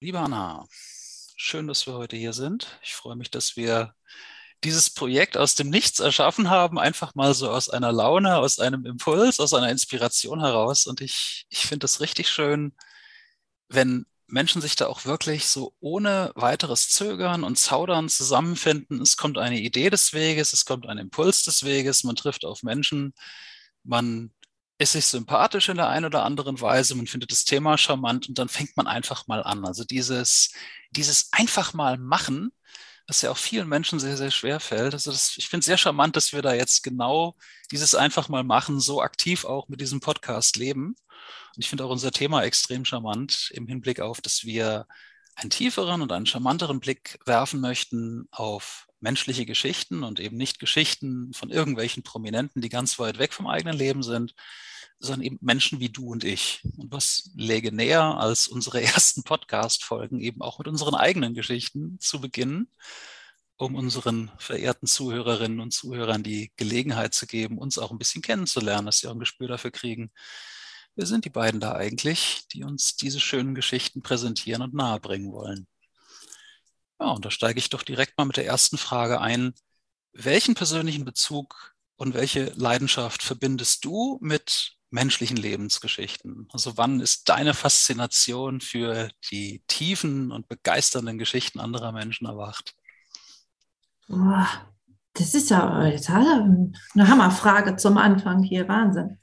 Liebe Anna, schön, dass wir heute hier sind. Ich freue mich, dass wir dieses Projekt aus dem Nichts erschaffen haben, einfach mal so aus einer Laune, aus einem Impuls, aus einer Inspiration heraus. Und ich, ich finde es richtig schön, wenn Menschen sich da auch wirklich so ohne weiteres Zögern und Zaudern zusammenfinden. Es kommt eine Idee des Weges, es kommt ein Impuls des Weges, man trifft auf Menschen, man ist sich sympathisch in der einen oder anderen Weise, man findet das Thema charmant und dann fängt man einfach mal an. Also dieses, dieses einfach mal machen, was ja auch vielen Menschen sehr, sehr schwer fällt. Also das, ich finde es sehr charmant, dass wir da jetzt genau dieses einfach mal machen, so aktiv auch mit diesem Podcast leben. Und ich finde auch unser Thema extrem charmant im Hinblick auf, dass wir einen tieferen und einen charmanteren Blick werfen möchten auf menschliche Geschichten und eben nicht Geschichten von irgendwelchen Prominenten, die ganz weit weg vom eigenen Leben sind, sondern eben Menschen wie du und ich. Und was läge näher, als unsere ersten Podcast-Folgen eben auch mit unseren eigenen Geschichten zu beginnen, um unseren verehrten Zuhörerinnen und Zuhörern die Gelegenheit zu geben, uns auch ein bisschen kennenzulernen, dass sie auch ein Gespür dafür kriegen, wer sind die beiden da eigentlich, die uns diese schönen Geschichten präsentieren und nahebringen wollen. Ja, und da steige ich doch direkt mal mit der ersten Frage ein. Welchen persönlichen Bezug und welche Leidenschaft verbindest du mit menschlichen Lebensgeschichten? Also wann ist deine Faszination für die tiefen und begeisternden Geschichten anderer Menschen erwacht? Boah, das ist ja jetzt eine Hammerfrage zum Anfang hier, Wahnsinn.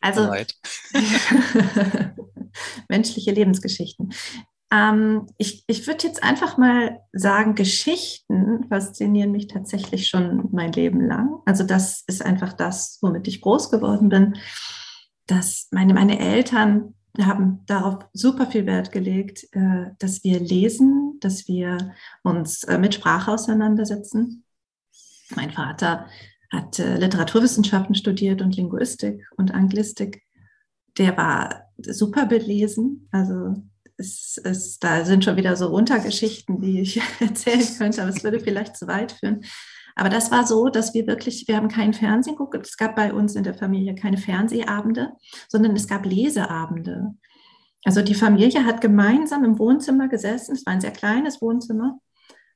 Also menschliche Lebensgeschichten. Ähm, ich ich würde jetzt einfach mal sagen, Geschichten faszinieren mich tatsächlich schon mein Leben lang. Also das ist einfach das, womit ich groß geworden bin dass meine, meine Eltern haben darauf super viel Wert gelegt, äh, dass wir lesen, dass wir uns äh, mit Sprache auseinandersetzen. Mein Vater hat äh, Literaturwissenschaften studiert und Linguistik und Anglistik. Der war super belesen. Also es, es, da sind schon wieder so Untergeschichten, die ich erzählen könnte, aber es würde vielleicht zu weit führen. Aber das war so, dass wir wirklich, wir haben keinen Fernsehen geguckt. Es gab bei uns in der Familie keine Fernsehabende, sondern es gab Leseabende. Also die Familie hat gemeinsam im Wohnzimmer gesessen. Es war ein sehr kleines Wohnzimmer.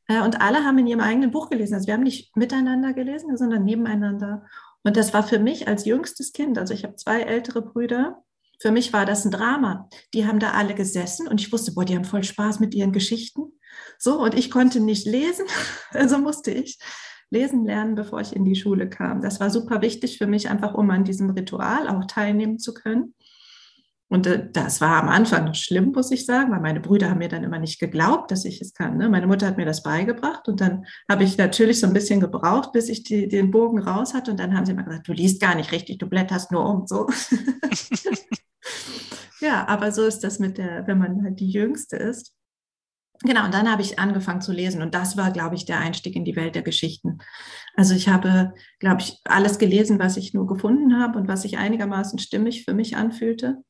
Äh, und alle haben in ihrem eigenen Buch gelesen. Also wir haben nicht miteinander gelesen, sondern nebeneinander. Und das war für mich als jüngstes Kind, also ich habe zwei ältere Brüder, für mich war das ein Drama. Die haben da alle gesessen und ich wusste, boah, die haben voll Spaß mit ihren Geschichten. So, und ich konnte nicht lesen, also musste ich lesen lernen, bevor ich in die Schule kam. Das war super wichtig für mich, einfach um an diesem Ritual auch teilnehmen zu können. Und äh, das war am Anfang noch schlimm, muss ich sagen, weil meine Brüder haben mir dann immer nicht geglaubt, dass ich es kann. Ne? Meine Mutter hat mir das beigebracht und dann habe ich natürlich so ein bisschen gebraucht, bis ich die, den Bogen raus hatte. Und dann haben sie immer gesagt, du liest gar nicht richtig, du blätterst nur um. So. ja, aber so ist das mit der, wenn man halt die Jüngste ist. Genau, und dann habe ich angefangen zu lesen und das war, glaube ich, der Einstieg in die Welt der Geschichten. Also ich habe, glaube ich, alles gelesen, was ich nur gefunden habe und was sich einigermaßen stimmig für mich anfühlte.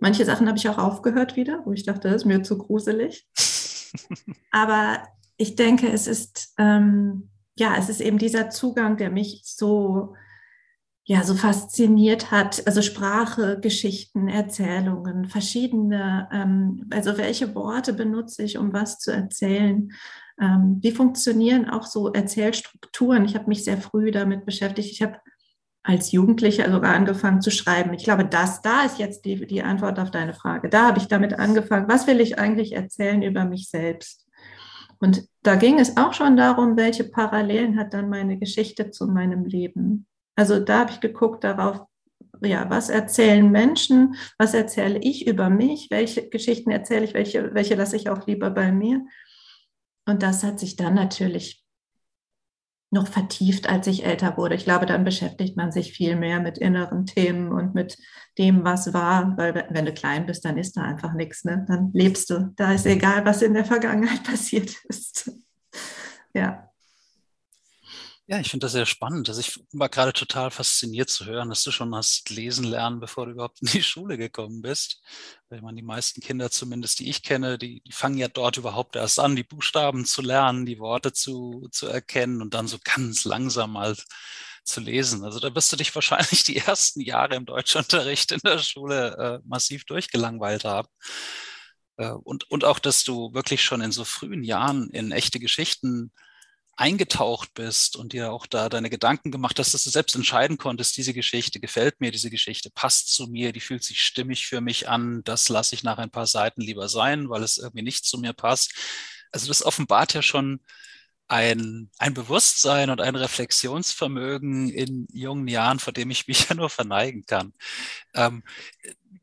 Manche Sachen habe ich auch aufgehört wieder, wo ich dachte, das ist mir zu gruselig. Aber ich denke, es ist, ähm, ja, es ist eben dieser Zugang, der mich so ja so fasziniert hat. Also Sprache, Geschichten, Erzählungen, verschiedene, ähm, also welche Worte benutze ich, um was zu erzählen? Ähm, wie funktionieren auch so Erzählstrukturen? Ich habe mich sehr früh damit beschäftigt. Ich habe als Jugendlicher sogar angefangen zu schreiben. Ich glaube, das da ist jetzt die, die Antwort auf deine Frage. Da habe ich damit angefangen. Was will ich eigentlich erzählen über mich selbst? Und da ging es auch schon darum, welche Parallelen hat dann meine Geschichte zu meinem Leben. Also da habe ich geguckt darauf, ja, was erzählen Menschen, was erzähle ich über mich, welche Geschichten erzähle ich, welche, welche lasse ich auch lieber bei mir. Und das hat sich dann natürlich noch vertieft, als ich älter wurde. Ich glaube, dann beschäftigt man sich viel mehr mit inneren Themen und mit dem, was war, weil wenn du klein bist, dann ist da einfach nichts. Ne? Dann lebst du. Da ist egal, was in der Vergangenheit passiert ist. Ja. Ja, ich finde das sehr spannend. Also ich war gerade total fasziniert zu hören, dass du schon hast lesen lernen, bevor du überhaupt in die Schule gekommen bist. Weil man die meisten Kinder zumindest, die ich kenne, die, die, fangen ja dort überhaupt erst an, die Buchstaben zu lernen, die Worte zu, zu erkennen und dann so ganz langsam mal zu lesen. Also da wirst du dich wahrscheinlich die ersten Jahre im Deutschunterricht in der Schule äh, massiv durchgelangweilt haben. Äh, und, und auch, dass du wirklich schon in so frühen Jahren in echte Geschichten eingetaucht bist und dir auch da deine Gedanken gemacht hast, dass du selbst entscheiden konntest, diese Geschichte gefällt mir, diese Geschichte passt zu mir, die fühlt sich stimmig für mich an, das lasse ich nach ein paar Seiten lieber sein, weil es irgendwie nicht zu mir passt. Also das offenbart ja schon ein, ein Bewusstsein und ein Reflexionsvermögen in jungen Jahren, vor dem ich mich ja nur verneigen kann. Ähm,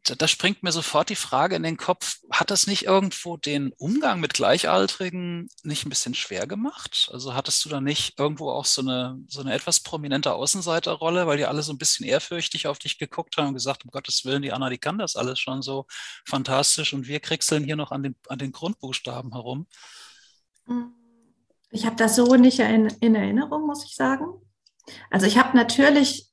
da, springt mir sofort die Frage in den Kopf, hat das nicht irgendwo den Umgang mit Gleichaltrigen nicht ein bisschen schwer gemacht? Also hattest du da nicht irgendwo auch so eine, so eine etwas prominente Außenseiterrolle, weil die alle so ein bisschen ehrfürchtig auf dich geguckt haben und gesagt, um Gottes Willen, die Anna, die kann das alles schon so fantastisch und wir kriegseln hier noch an den, an den Grundbuchstaben herum? Ich habe das so nicht in, in Erinnerung, muss ich sagen. Also ich habe natürlich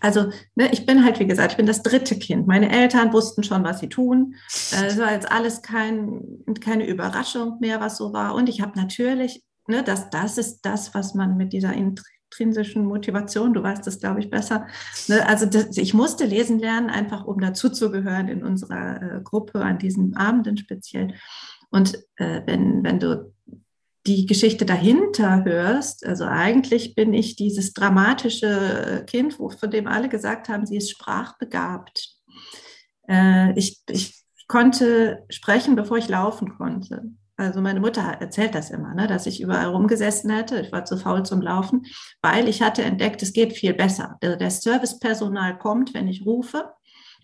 also ne, ich bin halt, wie gesagt, ich bin das dritte Kind. Meine Eltern wussten schon, was sie tun. Äh, es war jetzt alles kein, keine Überraschung mehr, was so war. Und ich habe natürlich, ne, das, das ist das, was man mit dieser intrinsischen Motivation, du weißt das, glaube ich, besser. Ne, also das, ich musste lesen lernen, einfach um dazuzugehören in unserer äh, Gruppe an diesen Abenden speziell. Und äh, wenn, wenn du die Geschichte dahinter hörst, also eigentlich bin ich dieses dramatische Kind, von dem alle gesagt haben, sie ist sprachbegabt. Äh, ich, ich konnte sprechen, bevor ich laufen konnte. Also meine Mutter erzählt das immer, ne, dass ich überall rumgesessen hätte. Ich war zu faul zum Laufen, weil ich hatte entdeckt, es geht viel besser. Der, der Servicepersonal kommt, wenn ich rufe.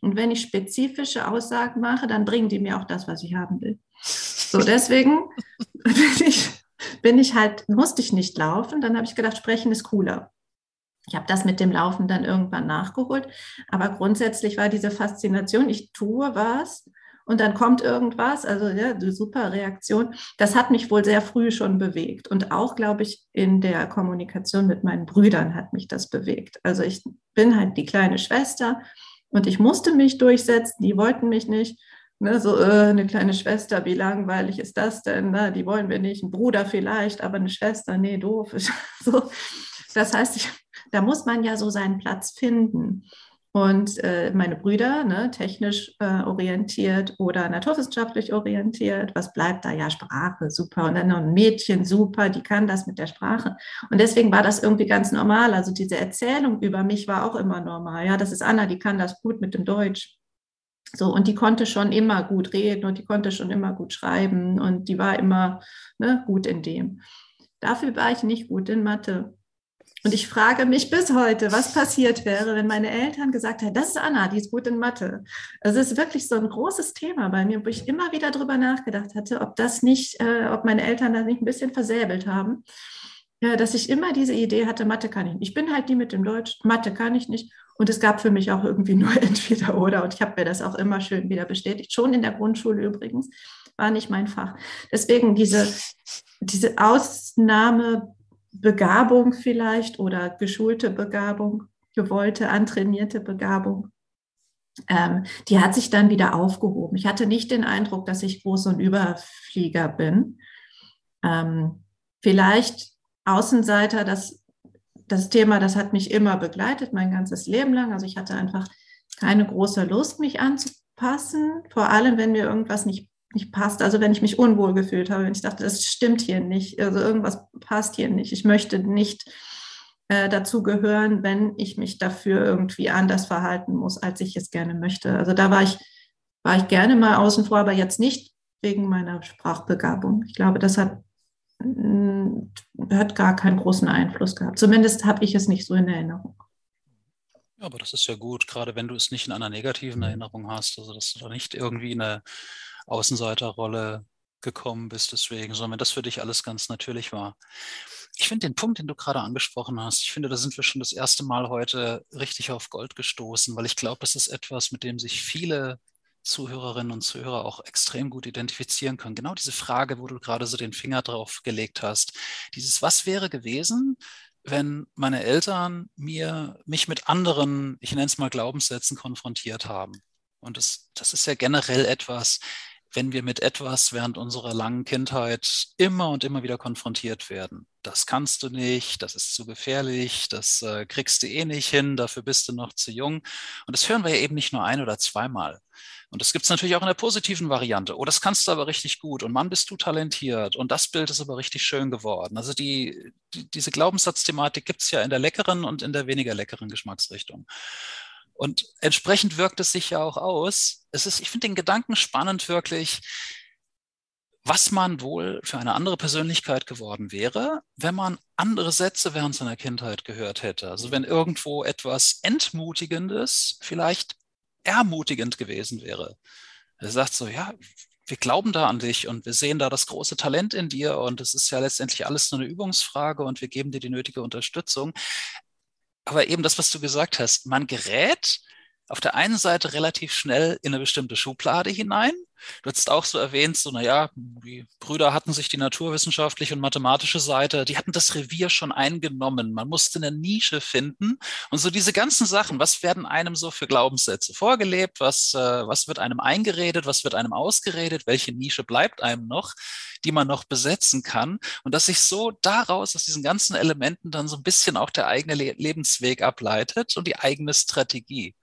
Und wenn ich spezifische Aussagen mache, dann bringen die mir auch das, was ich haben will. So, deswegen bin ich bin ich halt, musste ich nicht laufen. Dann habe ich gedacht, sprechen ist cooler. Ich habe das mit dem Laufen dann irgendwann nachgeholt. Aber grundsätzlich war diese Faszination, ich tue was und dann kommt irgendwas, also ja, super Reaktion. Das hat mich wohl sehr früh schon bewegt. Und auch, glaube ich, in der Kommunikation mit meinen Brüdern hat mich das bewegt. Also ich bin halt die kleine Schwester und ich musste mich durchsetzen, die wollten mich nicht. Ne, so äh, eine kleine Schwester, wie langweilig ist das denn? Ne? Die wollen wir nicht. Ein Bruder vielleicht, aber eine Schwester, nee, doof. so. Das heißt, ich, da muss man ja so seinen Platz finden. Und äh, meine Brüder, ne, technisch äh, orientiert oder naturwissenschaftlich orientiert, was bleibt da? Ja, Sprache, super. Und dann noch ein Mädchen, super, die kann das mit der Sprache. Und deswegen war das irgendwie ganz normal. Also diese Erzählung über mich war auch immer normal. Ja, das ist Anna, die kann das gut mit dem Deutsch. So, und die konnte schon immer gut reden und die konnte schon immer gut schreiben und die war immer ne, gut in dem. Dafür war ich nicht gut in Mathe. Und ich frage mich bis heute, was passiert wäre, wenn meine Eltern gesagt hätten, das ist Anna, die ist gut in Mathe. Also es ist wirklich so ein großes Thema bei mir, wo ich immer wieder drüber nachgedacht hatte, ob das nicht, äh, ob meine Eltern das nicht ein bisschen versäbelt haben. Dass ich immer diese Idee hatte, Mathe kann ich nicht. Ich bin halt die mit dem Deutsch, Mathe kann ich nicht. Und es gab für mich auch irgendwie nur entweder oder. Und ich habe mir das auch immer schön wieder bestätigt. Schon in der Grundschule übrigens war nicht mein Fach. Deswegen diese, diese Ausnahmebegabung vielleicht oder geschulte Begabung, gewollte, antrainierte Begabung, ähm, die hat sich dann wieder aufgehoben. Ich hatte nicht den Eindruck, dass ich groß und Überflieger bin. Ähm, vielleicht Außenseiter, das das Thema, das hat mich immer begleitet, mein ganzes Leben lang. Also ich hatte einfach keine große Lust, mich anzupassen, vor allem wenn mir irgendwas nicht, nicht passt. Also wenn ich mich unwohl gefühlt habe, wenn ich dachte, das stimmt hier nicht, also irgendwas passt hier nicht. Ich möchte nicht äh, dazu gehören, wenn ich mich dafür irgendwie anders verhalten muss, als ich es gerne möchte. Also da war ich, war ich gerne mal außen vor, aber jetzt nicht wegen meiner Sprachbegabung. Ich glaube, das hat hat gar keinen großen Einfluss gehabt. Zumindest habe ich es nicht so in Erinnerung. Ja, aber das ist ja gut, gerade wenn du es nicht in einer negativen mhm. Erinnerung hast, also dass du da nicht irgendwie in eine Außenseiterrolle gekommen bist deswegen, sondern wenn das für dich alles ganz natürlich war. Ich finde den Punkt, den du gerade angesprochen hast, ich finde, da sind wir schon das erste Mal heute richtig auf Gold gestoßen, weil ich glaube, das ist etwas, mit dem sich viele Zuhörerinnen und Zuhörer auch extrem gut identifizieren können. Genau diese Frage, wo du gerade so den Finger drauf gelegt hast. Dieses, was wäre gewesen, wenn meine Eltern mir, mich mit anderen, ich nenne es mal Glaubenssätzen konfrontiert haben? Und das, das ist ja generell etwas, wenn wir mit etwas während unserer langen Kindheit immer und immer wieder konfrontiert werden. Das kannst du nicht, das ist zu gefährlich, das äh, kriegst du eh nicht hin, dafür bist du noch zu jung. Und das hören wir ja eben nicht nur ein oder zweimal. Und das gibt es natürlich auch in der positiven Variante. Oh, das kannst du aber richtig gut und Mann, bist du talentiert und das Bild ist aber richtig schön geworden. Also die, die diese Glaubenssatzthematik gibt es ja in der leckeren und in der weniger leckeren Geschmacksrichtung. Und entsprechend wirkt es sich ja auch aus. Es ist, ich finde den Gedanken spannend wirklich, was man wohl für eine andere Persönlichkeit geworden wäre, wenn man andere Sätze während seiner Kindheit gehört hätte. Also wenn irgendwo etwas Entmutigendes vielleicht ermutigend gewesen wäre. Er sagt so, ja, wir glauben da an dich und wir sehen da das große Talent in dir und es ist ja letztendlich alles nur eine Übungsfrage und wir geben dir die nötige Unterstützung aber eben das, was du gesagt hast, man gerät auf der einen Seite relativ schnell in eine bestimmte Schublade hinein Du hast auch so erwähnt, so, naja, die Brüder hatten sich die naturwissenschaftliche und mathematische Seite, die hatten das Revier schon eingenommen. Man musste eine Nische finden. Und so diese ganzen Sachen, was werden einem so für Glaubenssätze vorgelebt? Was, äh, was wird einem eingeredet? Was wird einem ausgeredet? Welche Nische bleibt einem noch, die man noch besetzen kann? Und dass sich so daraus, aus diesen ganzen Elementen dann so ein bisschen auch der eigene Le Lebensweg ableitet und die eigene Strategie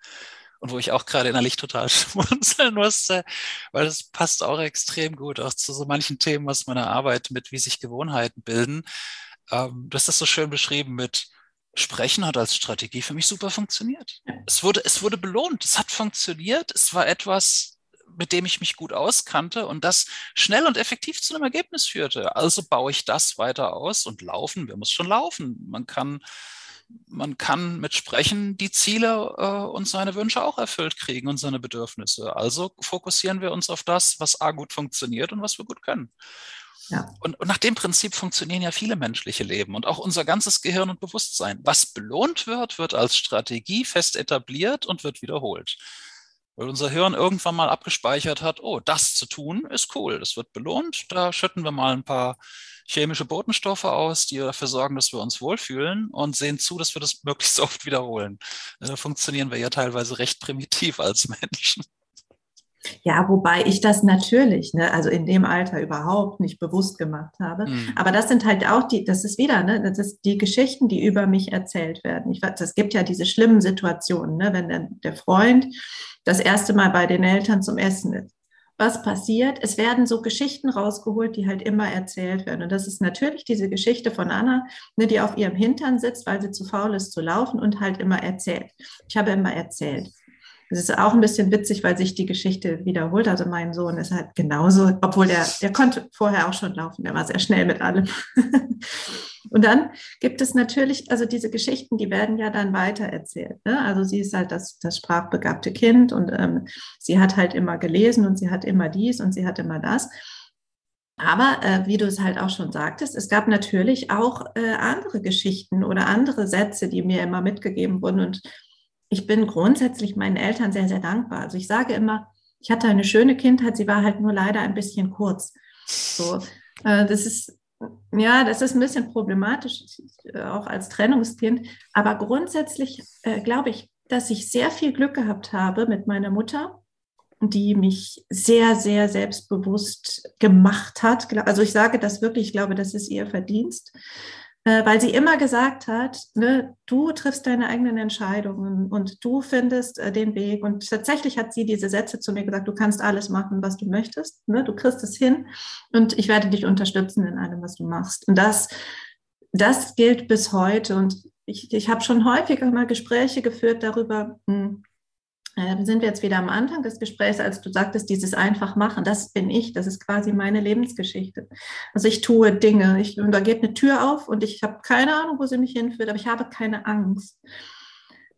und wo ich auch gerade innerlich total schmunzeln musste, weil das passt auch extrem gut auch zu so manchen Themen aus meiner Arbeit mit, wie sich Gewohnheiten bilden. Ähm, du hast das so schön beschrieben mit Sprechen hat als Strategie für mich super funktioniert. Es wurde, es wurde belohnt, es hat funktioniert, es war etwas, mit dem ich mich gut auskannte und das schnell und effektiv zu einem Ergebnis führte. Also baue ich das weiter aus und laufen, wir muss schon laufen. Man kann man kann mit Sprechen die Ziele äh, und seine Wünsche auch erfüllt kriegen und seine Bedürfnisse. Also fokussieren wir uns auf das, was A gut funktioniert und was wir gut können. Ja. Und, und nach dem Prinzip funktionieren ja viele menschliche Leben und auch unser ganzes Gehirn und Bewusstsein. Was belohnt wird, wird als Strategie fest etabliert und wird wiederholt. Weil unser Hirn irgendwann mal abgespeichert hat, oh, das zu tun ist cool, das wird belohnt, da schütten wir mal ein paar chemische Botenstoffe aus, die dafür sorgen, dass wir uns wohlfühlen und sehen zu, dass wir das möglichst oft wiederholen. Da funktionieren wir ja teilweise recht primitiv als Menschen. Ja, wobei ich das natürlich, ne, also in dem Alter überhaupt nicht bewusst gemacht habe. Mhm. Aber das sind halt auch die, das ist wieder, ne, das ist die Geschichten, die über mich erzählt werden. Ich weiß, es gibt ja diese schlimmen Situationen, ne, wenn der, der Freund das erste Mal bei den Eltern zum Essen ist was passiert? Es werden so Geschichten rausgeholt, die halt immer erzählt werden. Und das ist natürlich diese Geschichte von Anna, ne, die auf ihrem Hintern sitzt, weil sie zu faul ist zu laufen und halt immer erzählt. Ich habe immer erzählt. Es ist auch ein bisschen witzig, weil sich die Geschichte wiederholt. Also mein Sohn ist halt genauso, obwohl der, der konnte vorher auch schon laufen, der war sehr schnell mit allem. Und dann gibt es natürlich, also diese Geschichten, die werden ja dann weitererzählt. Ne? Also sie ist halt das, das sprachbegabte Kind und ähm, sie hat halt immer gelesen und sie hat immer dies und sie hat immer das. Aber äh, wie du es halt auch schon sagtest, es gab natürlich auch äh, andere Geschichten oder andere Sätze, die mir immer mitgegeben wurden. Und ich bin grundsätzlich meinen Eltern sehr, sehr dankbar. Also ich sage immer, ich hatte eine schöne Kindheit, sie war halt nur leider ein bisschen kurz. So, äh, das ist ja, das ist ein bisschen problematisch, äh, auch als Trennungskind. Aber grundsätzlich äh, glaube ich, dass ich sehr viel Glück gehabt habe mit meiner Mutter, die mich sehr, sehr selbstbewusst gemacht hat. Also ich sage das wirklich, ich glaube, das ist ihr Verdienst weil sie immer gesagt hat, ne, du triffst deine eigenen Entscheidungen und du findest äh, den Weg. Und tatsächlich hat sie diese Sätze zu mir gesagt, du kannst alles machen, was du möchtest, ne, du kriegst es hin und ich werde dich unterstützen in allem, was du machst. Und das, das gilt bis heute. Und ich, ich habe schon häufiger mal Gespräche geführt darüber, mh, hm, äh, sind wir jetzt wieder am Anfang des Gesprächs, als du sagtest, dieses einfach machen, das bin ich, das ist quasi meine Lebensgeschichte. Also ich tue Dinge, ich, da geht eine Tür auf und ich habe keine Ahnung, wo sie mich hinführt, aber ich habe keine Angst.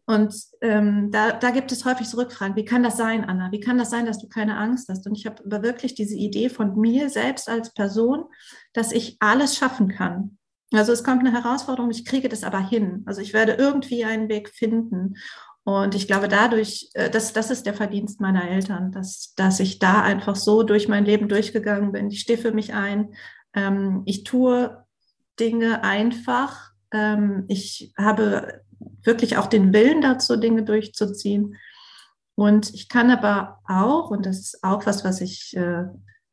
Und ähm, da, da gibt es häufig so Rückfragen, wie kann das sein, Anna? Wie kann das sein, dass du keine Angst hast? Und ich habe wirklich diese Idee von mir selbst als Person, dass ich alles schaffen kann. Also es kommt eine Herausforderung, ich kriege das aber hin. Also ich werde irgendwie einen Weg finden. Und ich glaube, dadurch, äh, das, das ist der Verdienst meiner Eltern, dass, dass ich da einfach so durch mein Leben durchgegangen bin. Ich stehe für mich ein. Ähm, ich tue Dinge einfach. Ähm, ich habe wirklich auch den Willen dazu, Dinge durchzuziehen. Und ich kann aber auch, und das ist auch was, was ich, äh,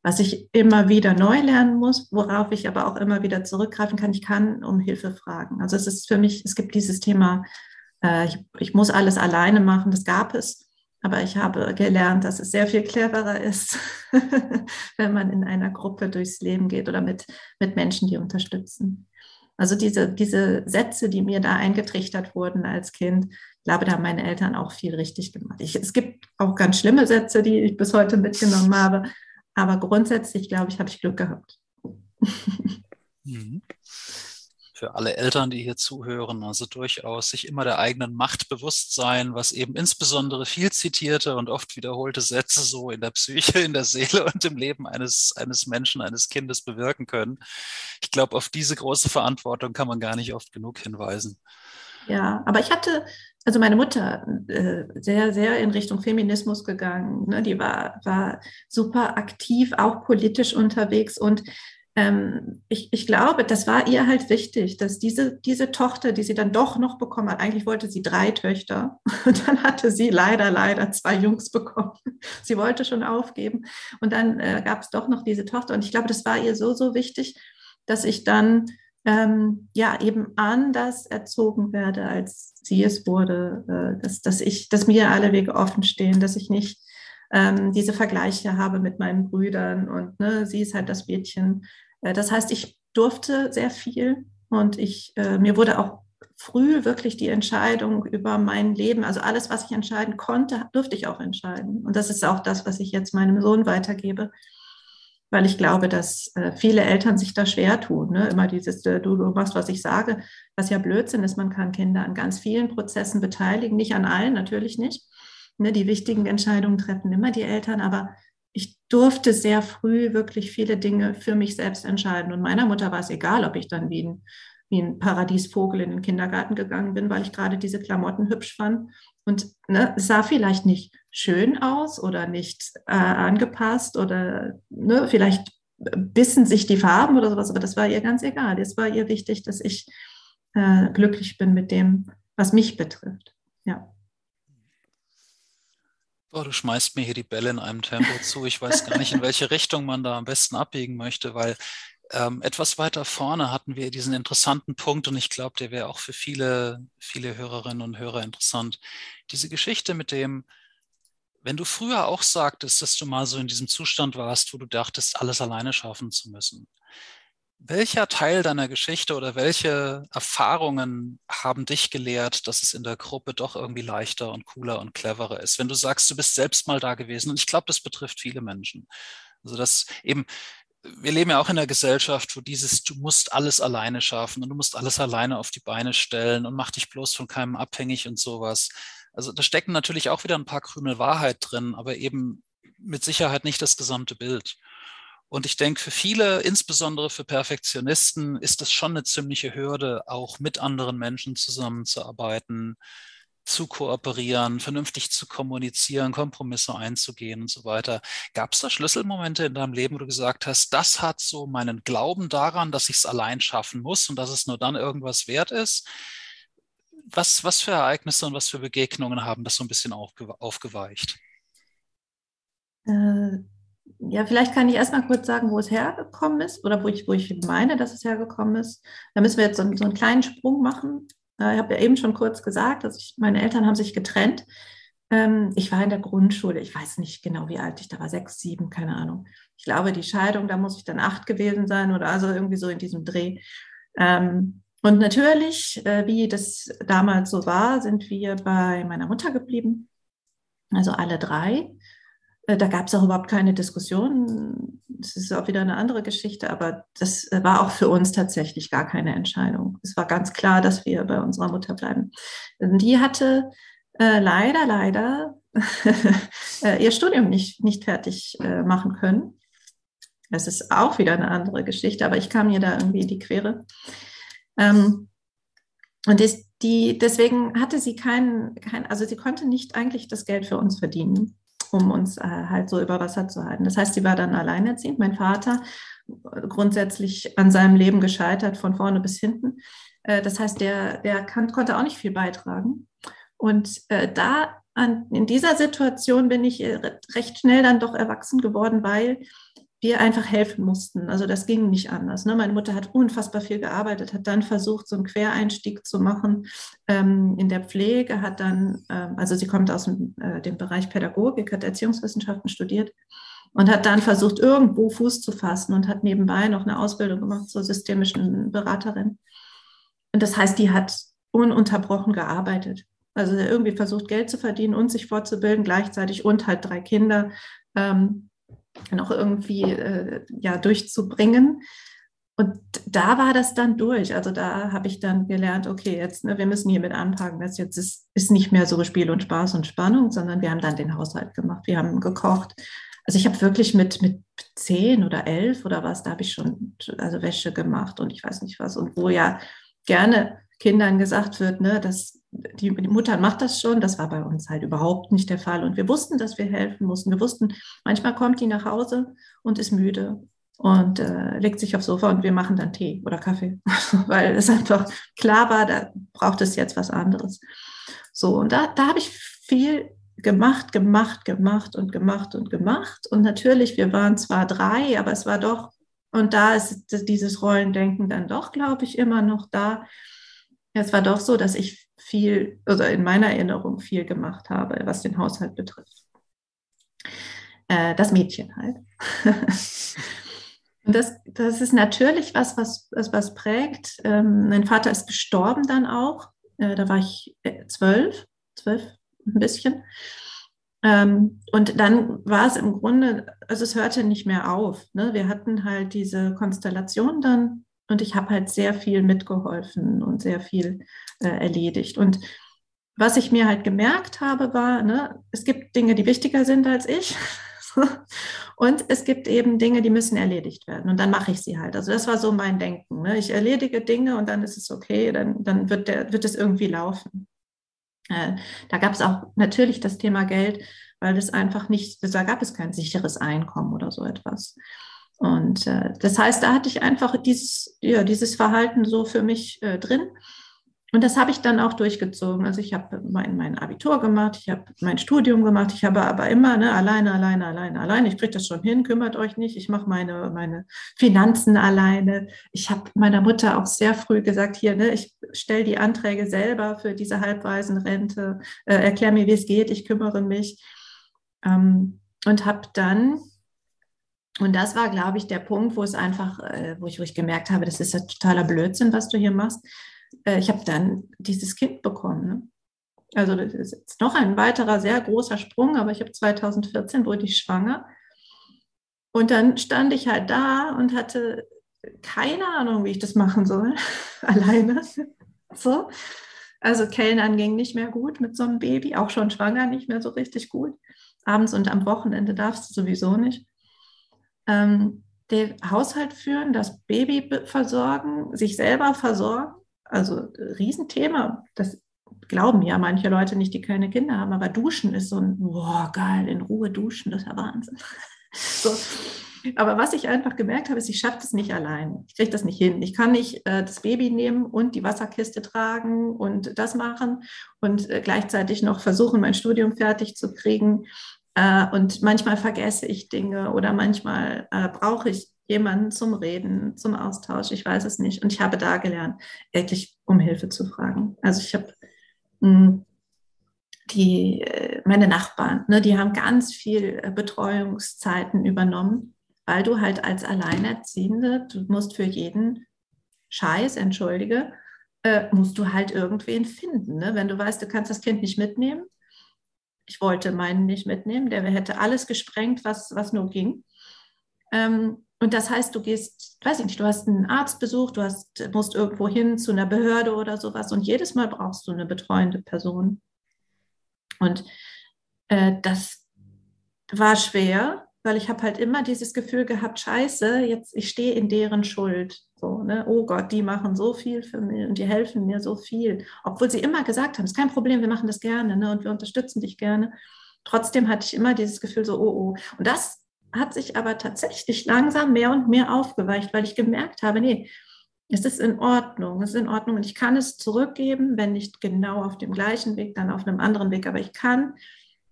was ich immer wieder neu lernen muss, worauf ich aber auch immer wieder zurückgreifen kann, ich kann um Hilfe fragen. Also es ist für mich, es gibt dieses Thema, äh, ich, ich muss alles alleine machen, das gab es. Aber ich habe gelernt, dass es sehr viel cleverer ist, wenn man in einer Gruppe durchs Leben geht oder mit, mit Menschen, die unterstützen. Also diese, diese Sätze, die mir da eingetrichtert wurden als Kind, ich glaube, da haben meine Eltern auch viel richtig gemacht. Ich, es gibt auch ganz schlimme Sätze, die ich bis heute mitgenommen habe, aber grundsätzlich, glaube ich, habe ich Glück gehabt. Mhm für alle Eltern, die hier zuhören, also durchaus sich immer der eigenen Macht bewusst sein, was eben insbesondere viel zitierte und oft wiederholte Sätze so in der Psyche, in der Seele und im Leben eines, eines Menschen, eines Kindes bewirken können. Ich glaube, auf diese große Verantwortung kann man gar nicht oft genug hinweisen. Ja, aber ich hatte, also meine Mutter, äh, sehr, sehr in Richtung Feminismus gegangen. Ne? Die war, war super aktiv, auch politisch unterwegs und ähm, ich, ich glaube, das war ihr halt wichtig, dass diese, diese Tochter, die sie dann doch noch bekommen hat, eigentlich wollte sie drei Töchter und dann hatte sie leider, leider zwei Jungs bekommen. Sie wollte schon aufgeben und dann äh, gab es doch noch diese Tochter und ich glaube, das war ihr so, so wichtig, dass ich dann ähm, ja eben anders erzogen werde, als sie es wurde, äh, dass, dass ich, dass mir alle Wege offen stehen, dass ich nicht ähm, diese Vergleiche habe mit meinen Brüdern und ne, sie ist halt das Mädchen. Äh, das heißt, ich durfte sehr viel und ich, äh, mir wurde auch früh wirklich die Entscheidung über mein Leben, also alles, was ich entscheiden konnte, durfte ich auch entscheiden. Und das ist auch das, was ich jetzt meinem Sohn weitergebe, weil ich glaube, dass äh, viele Eltern sich da schwer tun. Ne? Immer dieses, äh, du, du machst, was ich sage, was ja Blödsinn ist. Man kann Kinder an ganz vielen Prozessen beteiligen, nicht an allen, natürlich nicht. Ne, die wichtigen Entscheidungen treffen immer die Eltern, aber ich durfte sehr früh wirklich viele Dinge für mich selbst entscheiden. Und meiner Mutter war es egal, ob ich dann wie ein, wie ein Paradiesvogel in den Kindergarten gegangen bin, weil ich gerade diese Klamotten hübsch fand. Und ne, sah vielleicht nicht schön aus oder nicht äh, angepasst oder ne, vielleicht bissen sich die Farben oder sowas, aber das war ihr ganz egal. Es war ihr wichtig, dass ich äh, glücklich bin mit dem, was mich betrifft. Ja. Oh, du schmeißt mir hier die Bälle in einem Tempo zu. Ich weiß gar nicht, in welche Richtung man da am besten abbiegen möchte, weil ähm, etwas weiter vorne hatten wir diesen interessanten Punkt und ich glaube, der wäre auch für viele, viele Hörerinnen und Hörer interessant. Diese Geschichte mit dem, wenn du früher auch sagtest, dass du mal so in diesem Zustand warst, wo du dachtest, alles alleine schaffen zu müssen, welcher Teil deiner Geschichte oder welche Erfahrungen haben dich gelehrt, dass es in der Gruppe doch irgendwie leichter und cooler und cleverer ist? Wenn du sagst, du bist selbst mal da gewesen, und ich glaube, das betrifft viele Menschen. Also das eben, wir leben ja auch in einer Gesellschaft, wo dieses, du musst alles alleine schaffen und du musst alles alleine auf die Beine stellen und mach dich bloß von keinem abhängig und sowas. Also da stecken natürlich auch wieder ein paar Krümel Wahrheit drin, aber eben mit Sicherheit nicht das gesamte Bild. Und ich denke, für viele, insbesondere für Perfektionisten, ist es schon eine ziemliche Hürde, auch mit anderen Menschen zusammenzuarbeiten, zu kooperieren, vernünftig zu kommunizieren, Kompromisse einzugehen und so weiter. Gab es da Schlüsselmomente in deinem Leben, wo du gesagt hast, das hat so meinen Glauben daran, dass ich es allein schaffen muss und dass es nur dann irgendwas wert ist? Was, was für Ereignisse und was für Begegnungen haben das so ein bisschen aufge aufgeweicht? Äh, ja, vielleicht kann ich erstmal kurz sagen, wo es hergekommen ist oder wo ich, wo ich meine, dass es hergekommen ist. Da müssen wir jetzt so, so einen kleinen Sprung machen. Äh, ich habe ja eben schon kurz gesagt, dass ich, meine Eltern haben sich getrennt. Ähm, ich war in der Grundschule, ich weiß nicht genau, wie alt ich da war, sechs, sieben, keine Ahnung. Ich glaube, die Scheidung, da muss ich dann acht gewesen sein oder also irgendwie so in diesem Dreh. Ähm, und natürlich, äh, wie das damals so war, sind wir bei meiner Mutter geblieben, also alle drei. Äh, da gab es auch überhaupt keine Diskussion. Das ist auch wieder eine andere Geschichte, aber das äh, war auch für uns tatsächlich gar keine Entscheidung. Es war ganz klar, dass wir bei unserer Mutter bleiben. Die hatte äh, leider, leider äh, ihr Studium nicht, nicht fertig äh, machen können. Das ist auch wieder eine andere Geschichte, aber ich kam ihr da irgendwie in die Quere. Ähm, und die, die, deswegen hatte sie keinen, kein, also sie konnte nicht eigentlich das Geld für uns verdienen um uns äh, halt so über Wasser zu halten. Das heißt, sie war dann alleinerziehend. Mein Vater grundsätzlich an seinem Leben gescheitert, von vorne bis hinten. Äh, das heißt, der, der kann, konnte auch nicht viel beitragen. Und äh, da an, in dieser Situation bin ich äh, recht schnell dann doch erwachsen geworden, weil wir einfach helfen mussten. Also das ging nicht anders. Ne? Meine Mutter hat unfassbar viel gearbeitet, hat dann versucht, so einen Quereinstieg zu machen ähm, in der Pflege, hat dann, ähm, also sie kommt aus dem, äh, dem Bereich Pädagogik, hat Erziehungswissenschaften studiert und hat dann versucht, irgendwo Fuß zu fassen und hat nebenbei noch eine Ausbildung gemacht zur systemischen Beraterin. Und das heißt, die hat ununterbrochen gearbeitet. Also irgendwie versucht, Geld zu verdienen und sich fortzubilden gleichzeitig und halt drei Kinder ähm, noch irgendwie äh, ja, durchzubringen. Und da war das dann durch. Also da habe ich dann gelernt, okay, jetzt, ne, wir müssen hiermit anpacken. Das jetzt ist, ist nicht mehr so Spiel und Spaß und Spannung, sondern wir haben dann den Haushalt gemacht. Wir haben gekocht. Also ich habe wirklich mit, mit zehn oder elf oder was, da habe ich schon also Wäsche gemacht und ich weiß nicht was. Und wo ja gerne Kindern gesagt wird, ne, dass die, Mutter macht das schon, das war bei uns halt überhaupt nicht der Fall. Und wir wussten, dass wir helfen mussten. Wir wussten, manchmal kommt die nach Hause und ist müde und äh, legt sich aufs Sofa und wir machen dann Tee oder Kaffee, weil es einfach klar war, da braucht es jetzt was anderes. So, und da, da habe ich viel gemacht, gemacht, gemacht und gemacht und gemacht. Und natürlich, wir waren zwar drei, aber es war doch, und da ist dieses Rollendenken dann doch, glaube ich, immer noch da. Es war doch so, dass ich viel, also in meiner Erinnerung viel gemacht habe, was den Haushalt betrifft. Äh, das Mädchen halt. Und das, das ist natürlich was, was, was, was prägt. Ähm, mein Vater ist gestorben dann auch. Äh, da war ich äh, zwölf, zwölf, ein bisschen. Ähm, und dann war es im Grunde, also es hörte nicht mehr auf. Ne? Wir hatten halt diese Konstellation dann und ich habe halt sehr viel mitgeholfen und sehr viel äh, erledigt. Und was ich mir halt gemerkt habe, war, ne, es gibt Dinge, die wichtiger sind als ich. und es gibt eben Dinge, die müssen erledigt werden. Und dann mache ich sie halt. Also das war so mein Denken. Ne? Ich erledige Dinge und dann ist es okay, dann, dann wird, der, wird es irgendwie laufen. Äh, da gab es auch natürlich das Thema Geld, weil es einfach nicht, da gab es kein sicheres Einkommen oder so etwas. Und äh, das heißt, da hatte ich einfach dieses, ja, dieses Verhalten so für mich äh, drin. Und das habe ich dann auch durchgezogen. Also ich habe mein, mein Abitur gemacht, ich habe mein Studium gemacht, ich habe aber immer ne, alleine, alleine, alleine, alleine. Ich kriege das schon hin, kümmert euch nicht. Ich mache meine, meine Finanzen alleine. Ich habe meiner Mutter auch sehr früh gesagt, hier, ne, ich stelle die Anträge selber für diese Halbwaisenrente, äh, erkläre mir, wie es geht, ich kümmere mich. Ähm, und habe dann und das war, glaube ich, der Punkt, wo es einfach, äh, wo, ich, wo ich gemerkt habe, das ist ja totaler Blödsinn, was du hier machst. Äh, ich habe dann dieses Kind bekommen. Ne? Also das ist jetzt noch ein weiterer sehr großer Sprung, aber ich habe 2014 wurde ich schwanger. Und dann stand ich halt da und hatte keine Ahnung, wie ich das machen soll, alleine. So. Also Kellnern ging nicht mehr gut mit so einem Baby, auch schon schwanger nicht mehr so richtig gut. Abends und am Wochenende darfst du sowieso nicht ähm, den Haushalt führen, das Baby versorgen, sich selber versorgen. Also Riesenthema. Das glauben ja manche Leute nicht, die keine Kinder haben, aber Duschen ist so ein, boah, geil, in Ruhe duschen, das ist ja Wahnsinn. so. Aber was ich einfach gemerkt habe, ist, ich schaffe das nicht allein. Ich kriege das nicht hin. Ich kann nicht äh, das Baby nehmen und die Wasserkiste tragen und das machen und äh, gleichzeitig noch versuchen, mein Studium fertig zu kriegen. Äh, und manchmal vergesse ich Dinge oder manchmal äh, brauche ich jemanden zum Reden, zum Austausch. Ich weiß es nicht. Und ich habe da gelernt, wirklich um Hilfe zu fragen. Also ich habe hm, die, äh, meine Nachbarn, ne, die haben ganz viel äh, Betreuungszeiten übernommen, weil du halt als Alleinerziehende, du musst für jeden Scheiß, entschuldige, äh, musst du halt irgendwen finden. Ne? Wenn du weißt, du kannst das Kind nicht mitnehmen, ich wollte meinen nicht mitnehmen, der hätte alles gesprengt, was, was nur ging. Ähm, und das heißt, du gehst, weiß ich nicht, du hast einen Arztbesuch, du hast, musst irgendwo hin zu einer Behörde oder sowas und jedes Mal brauchst du eine betreuende Person. Und äh, das war schwer, weil ich habe halt immer dieses Gefühl gehabt, scheiße, jetzt ich stehe in deren Schuld. So, ne? Oh Gott, die machen so viel für mich und die helfen mir so viel. Obwohl sie immer gesagt haben, es ist kein Problem, wir machen das gerne ne? und wir unterstützen dich gerne. Trotzdem hatte ich immer dieses Gefühl so, oh, oh. Und das hat sich aber tatsächlich langsam mehr und mehr aufgeweicht, weil ich gemerkt habe, nee, Es ist in Ordnung, es ist in Ordnung und ich kann es zurückgeben, wenn nicht genau auf dem gleichen Weg, dann auf einem anderen Weg, aber ich kann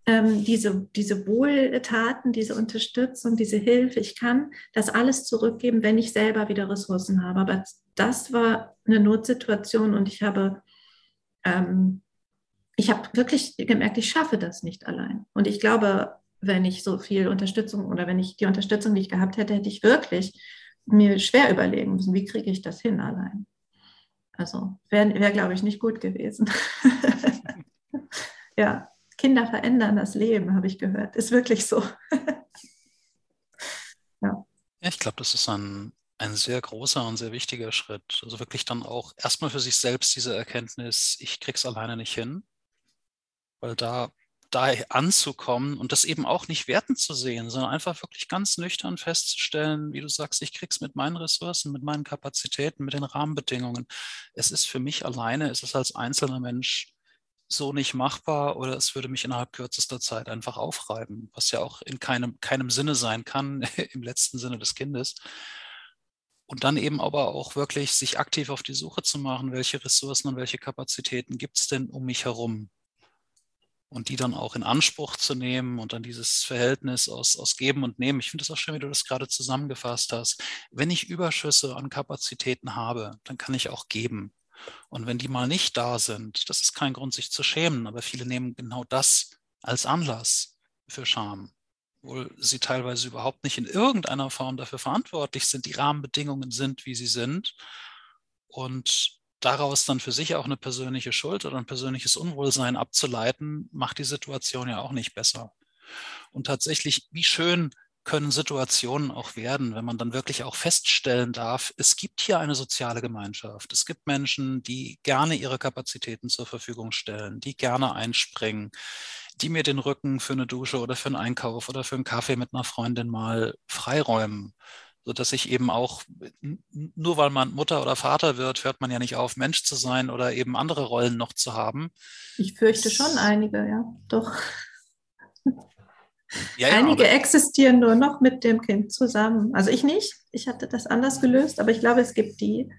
ähm, diese, diese Wohltaten, diese Unterstützung, diese Hilfe, ich kann das alles zurückgeben, wenn ich selber wieder Ressourcen habe. Aber das war eine Notsituation und ich habe, ähm, ich habe wirklich gemerkt, ich schaffe das nicht allein. Und ich glaube, wenn ich so viel Unterstützung oder wenn ich die Unterstützung nicht gehabt hätte, hätte ich wirklich mir schwer überlegen müssen, wie kriege ich das hin allein. Also wäre, wär, glaube ich, nicht gut gewesen. ja, Kinder verändern das Leben, habe ich gehört. Ist wirklich so. ja. ja, ich glaube, das ist ein, ein sehr großer und sehr wichtiger Schritt. Also wirklich dann auch erstmal für sich selbst diese Erkenntnis, ich krieg's alleine nicht hin. Weil da, da anzukommen und das eben auch nicht wertend zu sehen, sondern einfach wirklich ganz nüchtern festzustellen, wie du sagst, ich krieg's mit meinen Ressourcen, mit meinen Kapazitäten, mit den Rahmenbedingungen. Es ist für mich alleine, es ist als einzelner Mensch so nicht machbar oder es würde mich innerhalb kürzester Zeit einfach aufreiben, was ja auch in keinem, keinem Sinne sein kann, im letzten Sinne des Kindes. Und dann eben aber auch wirklich sich aktiv auf die Suche zu machen, welche Ressourcen und welche Kapazitäten gibt es denn um mich herum? Und die dann auch in Anspruch zu nehmen und dann dieses Verhältnis aus, aus Geben und Nehmen. Ich finde es auch schön, wie du das gerade zusammengefasst hast. Wenn ich Überschüsse an Kapazitäten habe, dann kann ich auch geben. Und wenn die mal nicht da sind, das ist kein Grund, sich zu schämen, aber viele nehmen genau das als Anlass für Scham, obwohl sie teilweise überhaupt nicht in irgendeiner Form dafür verantwortlich sind, die Rahmenbedingungen sind, wie sie sind. Und daraus dann für sich auch eine persönliche Schuld oder ein persönliches Unwohlsein abzuleiten, macht die Situation ja auch nicht besser. Und tatsächlich, wie schön können Situationen auch werden, wenn man dann wirklich auch feststellen darf, es gibt hier eine soziale Gemeinschaft. Es gibt Menschen, die gerne ihre Kapazitäten zur Verfügung stellen, die gerne einspringen, die mir den Rücken für eine Dusche oder für einen Einkauf oder für einen Kaffee mit einer Freundin mal freiräumen sodass ich eben auch, nur weil man Mutter oder Vater wird, hört man ja nicht auf, Mensch zu sein oder eben andere Rollen noch zu haben. Ich fürchte schon einige, ja, doch. Ja, ja, Einige existieren nur noch mit dem Kind zusammen. Also ich nicht. Ich hatte das anders gelöst, aber ich glaube, es gibt die.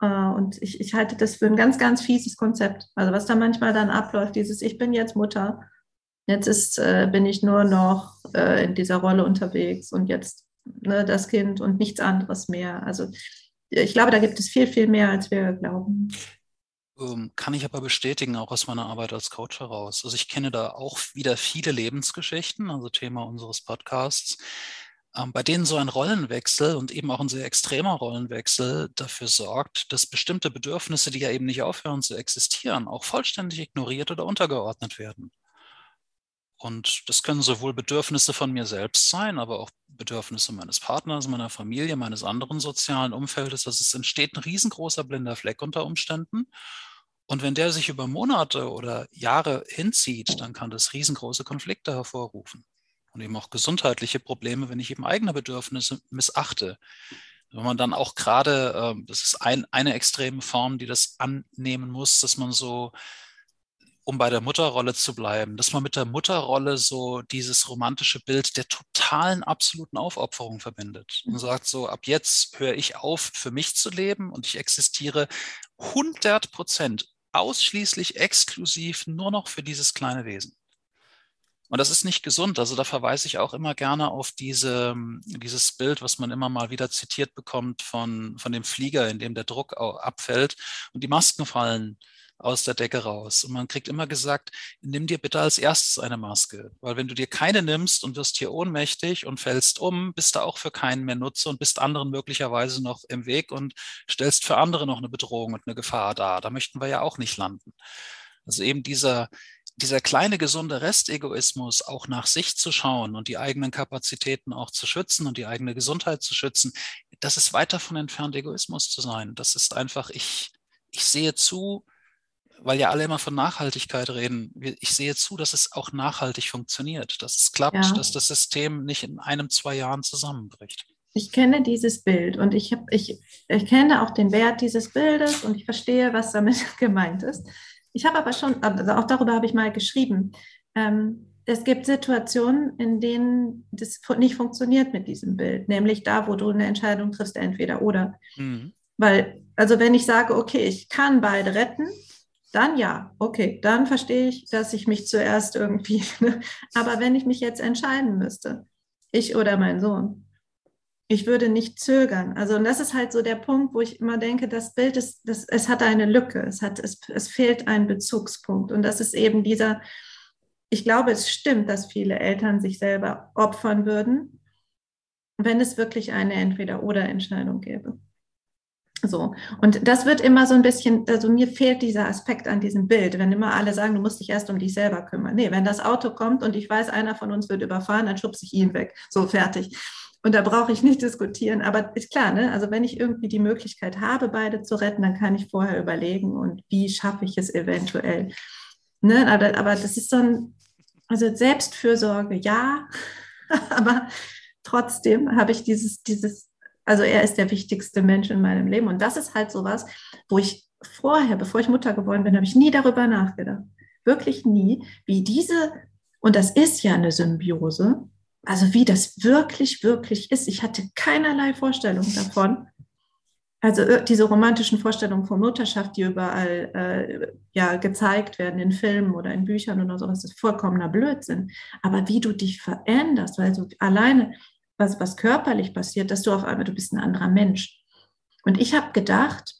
Äh, und ich, ich halte das für ein ganz, ganz fieses Konzept. Also was da manchmal dann abläuft, dieses Ich bin jetzt Mutter, jetzt ist, äh, bin ich nur noch äh, in dieser Rolle unterwegs und jetzt ne, das Kind und nichts anderes mehr. Also ich glaube, da gibt es viel, viel mehr, als wir glauben. Ähm, kann ich aber bestätigen, auch aus meiner Arbeit als Coach heraus. Also ich kenne da auch wieder viele Lebensgeschichten, also Thema unseres Podcasts, ähm, bei denen so ein Rollenwechsel und eben auch ein sehr extremer Rollenwechsel dafür sorgt, dass bestimmte Bedürfnisse, die ja eben nicht aufhören zu existieren, auch vollständig ignoriert oder untergeordnet werden. Und das können sowohl Bedürfnisse von mir selbst sein, aber auch Bedürfnisse meines Partners, meiner Familie, meines anderen sozialen Umfeldes. Also es entsteht ein riesengroßer blinder Fleck unter Umständen. Und wenn der sich über Monate oder Jahre hinzieht, dann kann das riesengroße Konflikte hervorrufen. Und eben auch gesundheitliche Probleme, wenn ich eben eigene Bedürfnisse missachte. Wenn man dann auch gerade, ähm, das ist ein, eine extreme Form, die das annehmen muss, dass man so um bei der Mutterrolle zu bleiben, dass man mit der Mutterrolle so dieses romantische Bild der totalen, absoluten Aufopferung verbindet und sagt so, ab jetzt höre ich auf, für mich zu leben und ich existiere 100 Prozent ausschließlich exklusiv nur noch für dieses kleine Wesen. Und das ist nicht gesund. Also da verweise ich auch immer gerne auf diese, dieses Bild, was man immer mal wieder zitiert bekommt von, von dem Flieger, in dem der Druck abfällt und die Masken fallen aus der Decke raus. Und man kriegt immer gesagt, nimm dir bitte als erstes eine Maske, weil wenn du dir keine nimmst und wirst hier ohnmächtig und fällst um, bist du auch für keinen mehr Nutze und bist anderen möglicherweise noch im Weg und stellst für andere noch eine Bedrohung und eine Gefahr dar. Da möchten wir ja auch nicht landen. Also eben dieser, dieser kleine gesunde Restegoismus auch nach sich zu schauen und die eigenen Kapazitäten auch zu schützen und die eigene Gesundheit zu schützen, das ist weit davon entfernt, Egoismus zu sein. Das ist einfach, ich, ich sehe zu, weil ja alle immer von Nachhaltigkeit reden. Ich sehe zu, dass es auch nachhaltig funktioniert, dass es klappt, ja. dass das System nicht in einem, zwei Jahren zusammenbricht. Ich kenne dieses Bild und ich, hab, ich, ich kenne auch den Wert dieses Bildes und ich verstehe, was damit gemeint ist. Ich habe aber schon, also auch darüber habe ich mal geschrieben, ähm, es gibt Situationen, in denen das nicht funktioniert mit diesem Bild, nämlich da, wo du eine Entscheidung triffst, entweder oder. Mhm. Weil, also wenn ich sage, okay, ich kann beide retten, dann ja, okay, dann verstehe ich, dass ich mich zuerst irgendwie, ne? aber wenn ich mich jetzt entscheiden müsste, ich oder mein Sohn, ich würde nicht zögern. Also und das ist halt so der Punkt, wo ich immer denke, das Bild ist, das, es hat eine Lücke, es, hat, es, es fehlt ein Bezugspunkt. Und das ist eben dieser, ich glaube, es stimmt, dass viele Eltern sich selber opfern würden, wenn es wirklich eine Entweder-Oder-Entscheidung gäbe. So. Und das wird immer so ein bisschen, also mir fehlt dieser Aspekt an diesem Bild, wenn immer alle sagen, du musst dich erst um dich selber kümmern. Nee, wenn das Auto kommt und ich weiß, einer von uns wird überfahren, dann schubse ich ihn weg. So, fertig. Und da brauche ich nicht diskutieren. Aber ist klar, ne? also wenn ich irgendwie die Möglichkeit habe, beide zu retten, dann kann ich vorher überlegen und wie schaffe ich es eventuell. Ne? Aber, aber das ist so ein, also Selbstfürsorge, ja, aber trotzdem habe ich dieses, dieses also er ist der wichtigste Mensch in meinem Leben. Und das ist halt so was, wo ich vorher, bevor ich Mutter geworden bin, habe ich nie darüber nachgedacht. Wirklich nie, wie diese, und das ist ja eine Symbiose, also wie das wirklich, wirklich ist. Ich hatte keinerlei Vorstellung davon. Also äh, diese romantischen Vorstellungen von Mutterschaft, die überall äh, ja, gezeigt werden in Filmen oder in Büchern oder sowas, ist vollkommener Blödsinn. Aber wie du dich veränderst, weil du alleine was, was körperlich passiert, dass du auf einmal, du bist ein anderer Mensch. Und ich habe gedacht,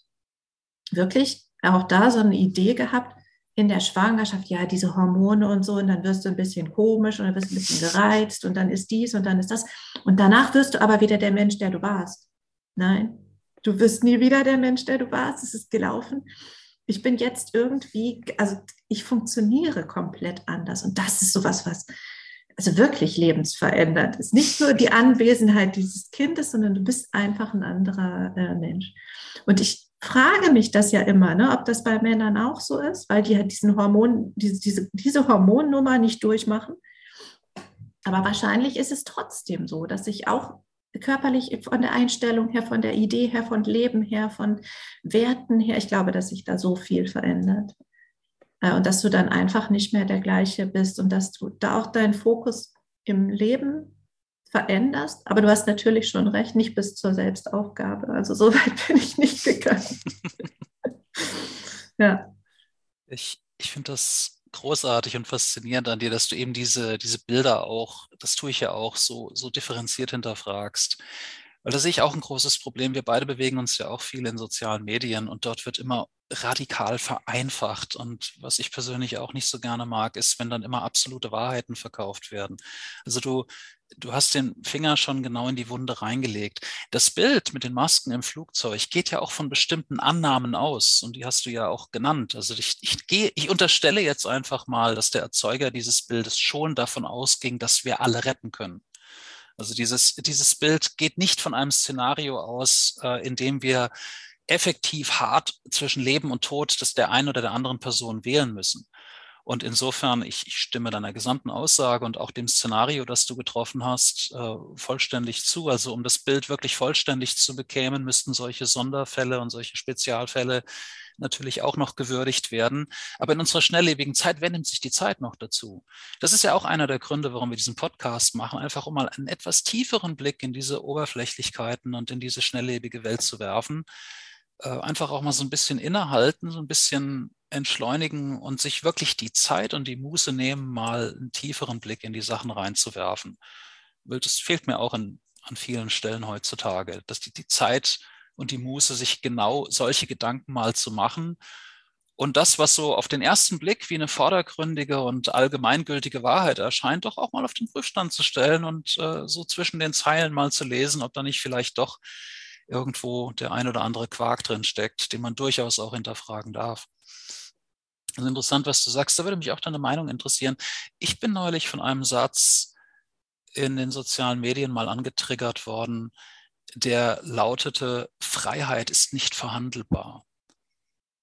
wirklich auch da so eine Idee gehabt, in der Schwangerschaft, ja, diese Hormone und so, und dann wirst du ein bisschen komisch und dann wirst du ein bisschen gereizt und dann ist dies und dann ist das. Und danach wirst du aber wieder der Mensch, der du warst. Nein, du wirst nie wieder der Mensch, der du warst. Es ist gelaufen. Ich bin jetzt irgendwie, also ich funktioniere komplett anders. Und das ist sowas, was, also wirklich lebensverändert ist. Nicht nur die Anwesenheit dieses Kindes, sondern du bist einfach ein anderer äh, Mensch. Und ich frage mich das ja immer, ne, ob das bei Männern auch so ist, weil die halt diesen Hormon, diese, diese, diese Hormonnummer nicht durchmachen. Aber wahrscheinlich ist es trotzdem so, dass ich auch körperlich von der Einstellung her, von der Idee her, von Leben her, von Werten her, ich glaube, dass sich da so viel verändert. Äh, und dass du dann einfach nicht mehr der gleiche bist und dass du da auch deinen Fokus im Leben veränderst. Aber du hast natürlich schon recht, nicht bis zur Selbstaufgabe. Also so weit bin ich nicht gegangen. ja. Ich, ich finde das großartig und faszinierend an dir, dass du eben diese, diese Bilder auch, das tue ich ja auch, so, so differenziert hinterfragst. Weil da sehe ich auch ein großes Problem. Wir beide bewegen uns ja auch viel in sozialen Medien und dort wird immer radikal vereinfacht. Und was ich persönlich auch nicht so gerne mag, ist, wenn dann immer absolute Wahrheiten verkauft werden. Also du, du hast den Finger schon genau in die Wunde reingelegt. Das Bild mit den Masken im Flugzeug geht ja auch von bestimmten Annahmen aus und die hast du ja auch genannt. Also ich, ich gehe, ich unterstelle jetzt einfach mal, dass der Erzeuger dieses Bildes schon davon ausging, dass wir alle retten können. Also dieses, dieses Bild geht nicht von einem Szenario aus, äh, in dem wir effektiv hart zwischen Leben und Tod des der einen oder der anderen Person wählen müssen. Und insofern, ich, ich stimme deiner gesamten Aussage und auch dem Szenario, das du getroffen hast, äh, vollständig zu. Also um das Bild wirklich vollständig zu bekämen, müssten solche Sonderfälle und solche Spezialfälle natürlich auch noch gewürdigt werden. Aber in unserer schnelllebigen Zeit, wer nimmt sich die Zeit noch dazu? Das ist ja auch einer der Gründe, warum wir diesen Podcast machen, einfach um mal einen etwas tieferen Blick in diese Oberflächlichkeiten und in diese schnelllebige Welt zu werfen. Äh, einfach auch mal so ein bisschen innehalten, so ein bisschen entschleunigen und sich wirklich die Zeit und die Muße nehmen, mal einen tieferen Blick in die Sachen reinzuwerfen. Das fehlt mir auch in, an vielen Stellen heutzutage, dass die, die Zeit und die Muße, sich genau solche Gedanken mal zu machen. Und das, was so auf den ersten Blick wie eine vordergründige und allgemeingültige Wahrheit erscheint, doch auch mal auf den Prüfstand zu stellen und äh, so zwischen den Zeilen mal zu lesen, ob da nicht vielleicht doch irgendwo der ein oder andere Quark drin steckt, den man durchaus auch hinterfragen darf. Also interessant, was du sagst. Da würde mich auch deine Meinung interessieren. Ich bin neulich von einem Satz in den sozialen Medien mal angetriggert worden, der lautete, Freiheit ist nicht verhandelbar.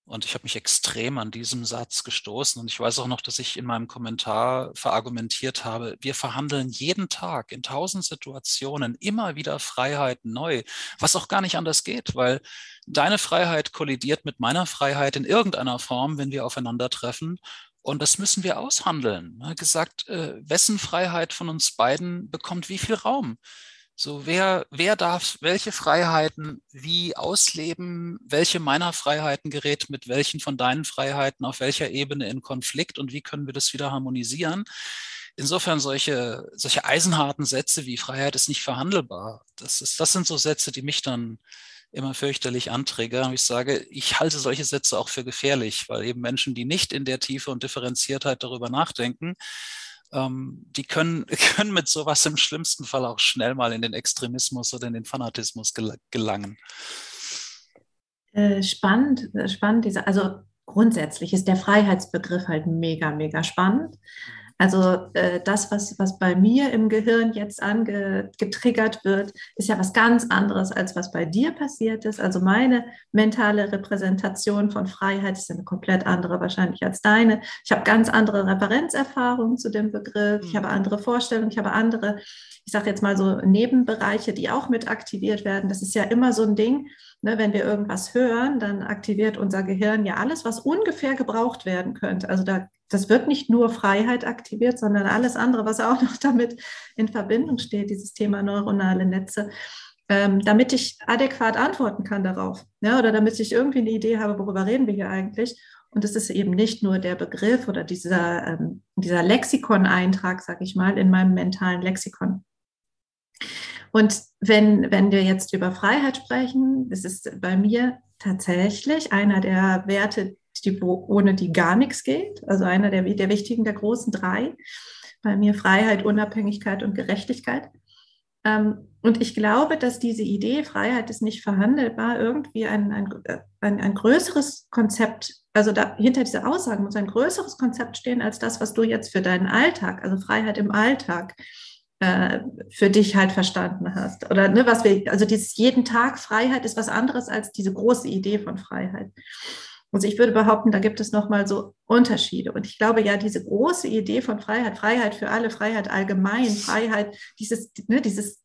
Und ich habe mich extrem an diesem Satz gestoßen. Und ich weiß auch noch, dass ich in meinem Kommentar verargumentiert habe, wir verhandeln jeden Tag in tausend Situationen immer wieder Freiheiten neu, was auch gar nicht anders geht, weil deine Freiheit kollidiert mit meiner Freiheit in irgendeiner Form, wenn wir aufeinandertreffen. Und das müssen wir aushandeln. Hat gesagt, äh, wessen Freiheit von uns beiden bekommt wie viel Raum? So, wer, wer darf welche Freiheiten wie ausleben? Welche meiner Freiheiten gerät mit welchen von deinen Freiheiten auf welcher Ebene in Konflikt und wie können wir das wieder harmonisieren? Insofern solche, solche eisenharten Sätze wie Freiheit ist nicht verhandelbar. Das, ist, das sind so Sätze, die mich dann immer fürchterlich antriggern. Ich sage, ich halte solche Sätze auch für gefährlich, weil eben Menschen, die nicht in der Tiefe und Differenziertheit darüber nachdenken, ähm, die können, können mit sowas im schlimmsten Fall auch schnell mal in den Extremismus oder in den Fanatismus gelangen. Äh, spannend, spannend. also grundsätzlich ist der Freiheitsbegriff halt mega, mega spannend. Also äh, das, was, was bei mir im Gehirn jetzt angetriggert wird, ist ja was ganz anderes, als was bei dir passiert ist. Also meine mentale Repräsentation von Freiheit ist eine komplett andere wahrscheinlich als deine. Ich habe ganz andere Referenzerfahrungen zu dem Begriff. Ich habe mhm. andere Vorstellungen, ich habe andere, ich sage jetzt mal so Nebenbereiche, die auch mit aktiviert werden. Das ist ja immer so ein Ding. Ne, wenn wir irgendwas hören, dann aktiviert unser Gehirn ja alles, was ungefähr gebraucht werden könnte. Also da das wird nicht nur Freiheit aktiviert, sondern alles andere, was auch noch damit in Verbindung steht, dieses Thema neuronale Netze, ähm, damit ich adäquat antworten kann darauf. Ja, oder damit ich irgendwie eine Idee habe, worüber reden wir hier eigentlich. Und es ist eben nicht nur der Begriff oder dieser, ähm, dieser Lexikon-Eintrag, sage ich mal, in meinem mentalen Lexikon. Und wenn, wenn wir jetzt über Freiheit sprechen, das ist bei mir tatsächlich einer der Werte, die, ohne die gar nichts geht. Also einer der, der wichtigen, der großen drei. Bei mir Freiheit, Unabhängigkeit und Gerechtigkeit. Ähm, und ich glaube, dass diese Idee, Freiheit ist nicht verhandelbar, irgendwie ein, ein, ein, ein größeres Konzept, also da, hinter dieser Aussage muss ein größeres Konzept stehen als das, was du jetzt für deinen Alltag, also Freiheit im Alltag, äh, für dich halt verstanden hast. Oder ne, was wir, also dieses jeden Tag Freiheit ist was anderes als diese große Idee von Freiheit. Also ich würde behaupten, da gibt es nochmal so Unterschiede. Und ich glaube ja, diese große Idee von Freiheit, Freiheit für alle, Freiheit allgemein, Freiheit, dieses, ne, dieses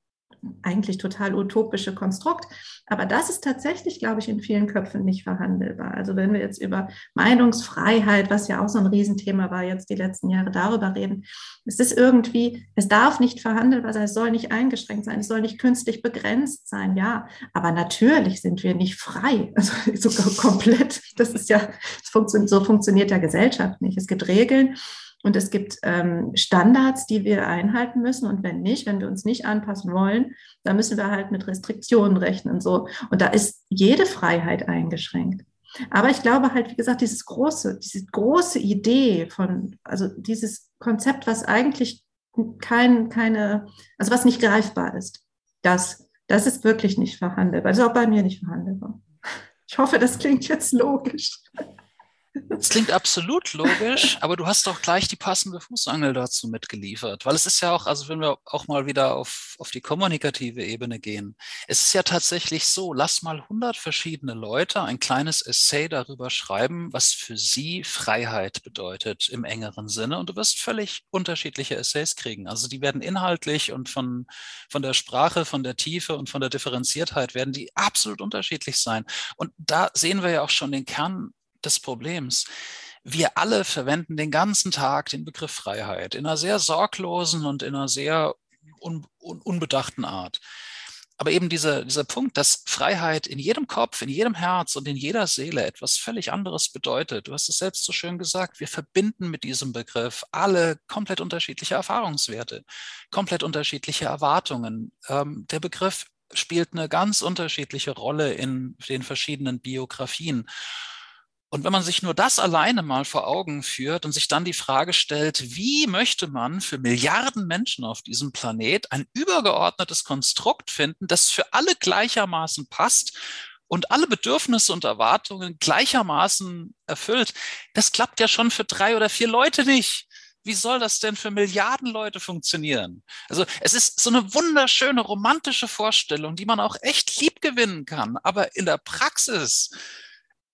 eigentlich total utopische Konstrukt. Aber das ist tatsächlich, glaube ich, in vielen Köpfen nicht verhandelbar. Also wenn wir jetzt über Meinungsfreiheit, was ja auch so ein Riesenthema war jetzt die letzten Jahre, darüber reden, es ist irgendwie, es darf nicht verhandelbar sein, es soll nicht eingeschränkt sein, es soll nicht künstlich begrenzt sein, ja. Aber natürlich sind wir nicht frei, also sogar komplett. Das ist ja, so funktioniert ja Gesellschaft nicht. Es gibt Regeln und es gibt ähm, Standards, die wir einhalten müssen. Und wenn nicht, wenn wir uns nicht anpassen wollen, dann müssen wir halt mit Restriktionen rechnen. So. Und da ist jede Freiheit eingeschränkt. Aber ich glaube halt, wie gesagt, dieses große, diese große Idee von, also dieses Konzept, was eigentlich kein, keine, also was nicht greifbar ist, das, das ist wirklich nicht verhandelbar. Das ist auch bei mir nicht verhandelbar. Ich hoffe, das klingt jetzt logisch. Das klingt absolut logisch, aber du hast doch gleich die passende Fußangel dazu mitgeliefert. Weil es ist ja auch, also wenn wir auch mal wieder auf, auf die kommunikative Ebene gehen, es ist ja tatsächlich so, lass mal 100 verschiedene Leute ein kleines Essay darüber schreiben, was für sie Freiheit bedeutet im engeren Sinne und du wirst völlig unterschiedliche Essays kriegen. Also die werden inhaltlich und von, von der Sprache, von der Tiefe und von der Differenziertheit werden die absolut unterschiedlich sein. Und da sehen wir ja auch schon den Kern des Problems. Wir alle verwenden den ganzen Tag den Begriff Freiheit in einer sehr sorglosen und in einer sehr un, un, unbedachten Art. Aber eben dieser, dieser Punkt, dass Freiheit in jedem Kopf, in jedem Herz und in jeder Seele etwas völlig anderes bedeutet. Du hast es selbst so schön gesagt, wir verbinden mit diesem Begriff alle komplett unterschiedliche Erfahrungswerte, komplett unterschiedliche Erwartungen. Ähm, der Begriff spielt eine ganz unterschiedliche Rolle in den verschiedenen Biografien. Und wenn man sich nur das alleine mal vor Augen führt und sich dann die Frage stellt, wie möchte man für Milliarden Menschen auf diesem Planet ein übergeordnetes Konstrukt finden, das für alle gleichermaßen passt und alle Bedürfnisse und Erwartungen gleichermaßen erfüllt, das klappt ja schon für drei oder vier Leute nicht. Wie soll das denn für Milliarden Leute funktionieren? Also es ist so eine wunderschöne romantische Vorstellung, die man auch echt lieb gewinnen kann. Aber in der Praxis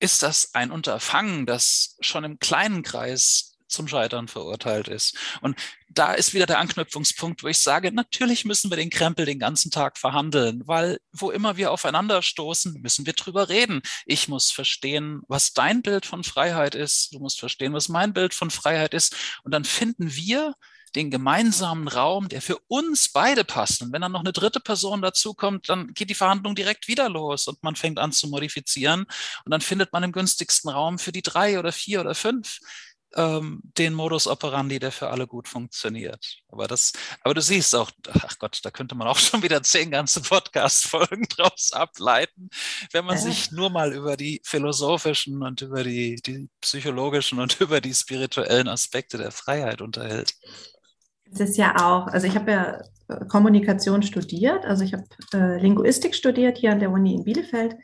ist das ein Unterfangen, das schon im kleinen Kreis zum Scheitern verurteilt ist. Und da ist wieder der Anknüpfungspunkt, wo ich sage, natürlich müssen wir den Krempel den ganzen Tag verhandeln, weil wo immer wir aufeinander stoßen, müssen wir drüber reden. Ich muss verstehen, was dein Bild von Freiheit ist. Du musst verstehen, was mein Bild von Freiheit ist. Und dann finden wir den gemeinsamen Raum, der für uns beide passt. Und wenn dann noch eine dritte Person dazukommt, dann geht die Verhandlung direkt wieder los und man fängt an zu modifizieren. Und dann findet man im günstigsten Raum für die drei oder vier oder fünf ähm, den Modus operandi, der für alle gut funktioniert. Aber das, aber du siehst auch, ach Gott, da könnte man auch schon wieder zehn ganze Podcast-Folgen draus ableiten, wenn man ja. sich nur mal über die philosophischen und über die, die psychologischen und über die spirituellen Aspekte der Freiheit unterhält. Es ist ja auch, also ich habe ja äh, Kommunikation studiert, also ich habe äh, Linguistik studiert hier an der Uni in Bielefeld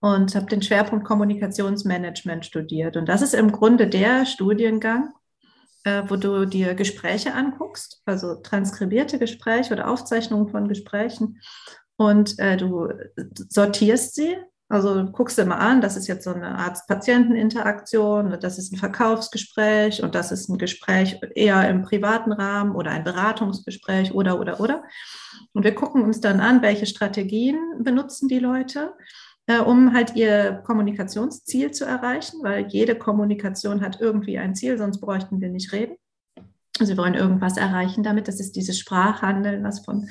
und habe den Schwerpunkt Kommunikationsmanagement studiert. Und das ist im Grunde der Studiengang, äh, wo du dir Gespräche anguckst, also transkribierte Gespräche oder Aufzeichnungen von Gesprächen. Und äh, du sortierst sie. Also guckst du mal an, das ist jetzt so eine Arzt-Patienten-Interaktion, das ist ein Verkaufsgespräch und das ist ein Gespräch eher im privaten Rahmen oder ein Beratungsgespräch oder, oder, oder. Und wir gucken uns dann an, welche Strategien benutzen die Leute äh, um halt ihr Kommunikationsziel zu erreichen, weil jede Kommunikation hat irgendwie ein Ziel, sonst bräuchten wir nicht reden. Sie wollen irgendwas erreichen damit. Das ist dieses Sprachhandeln, was von,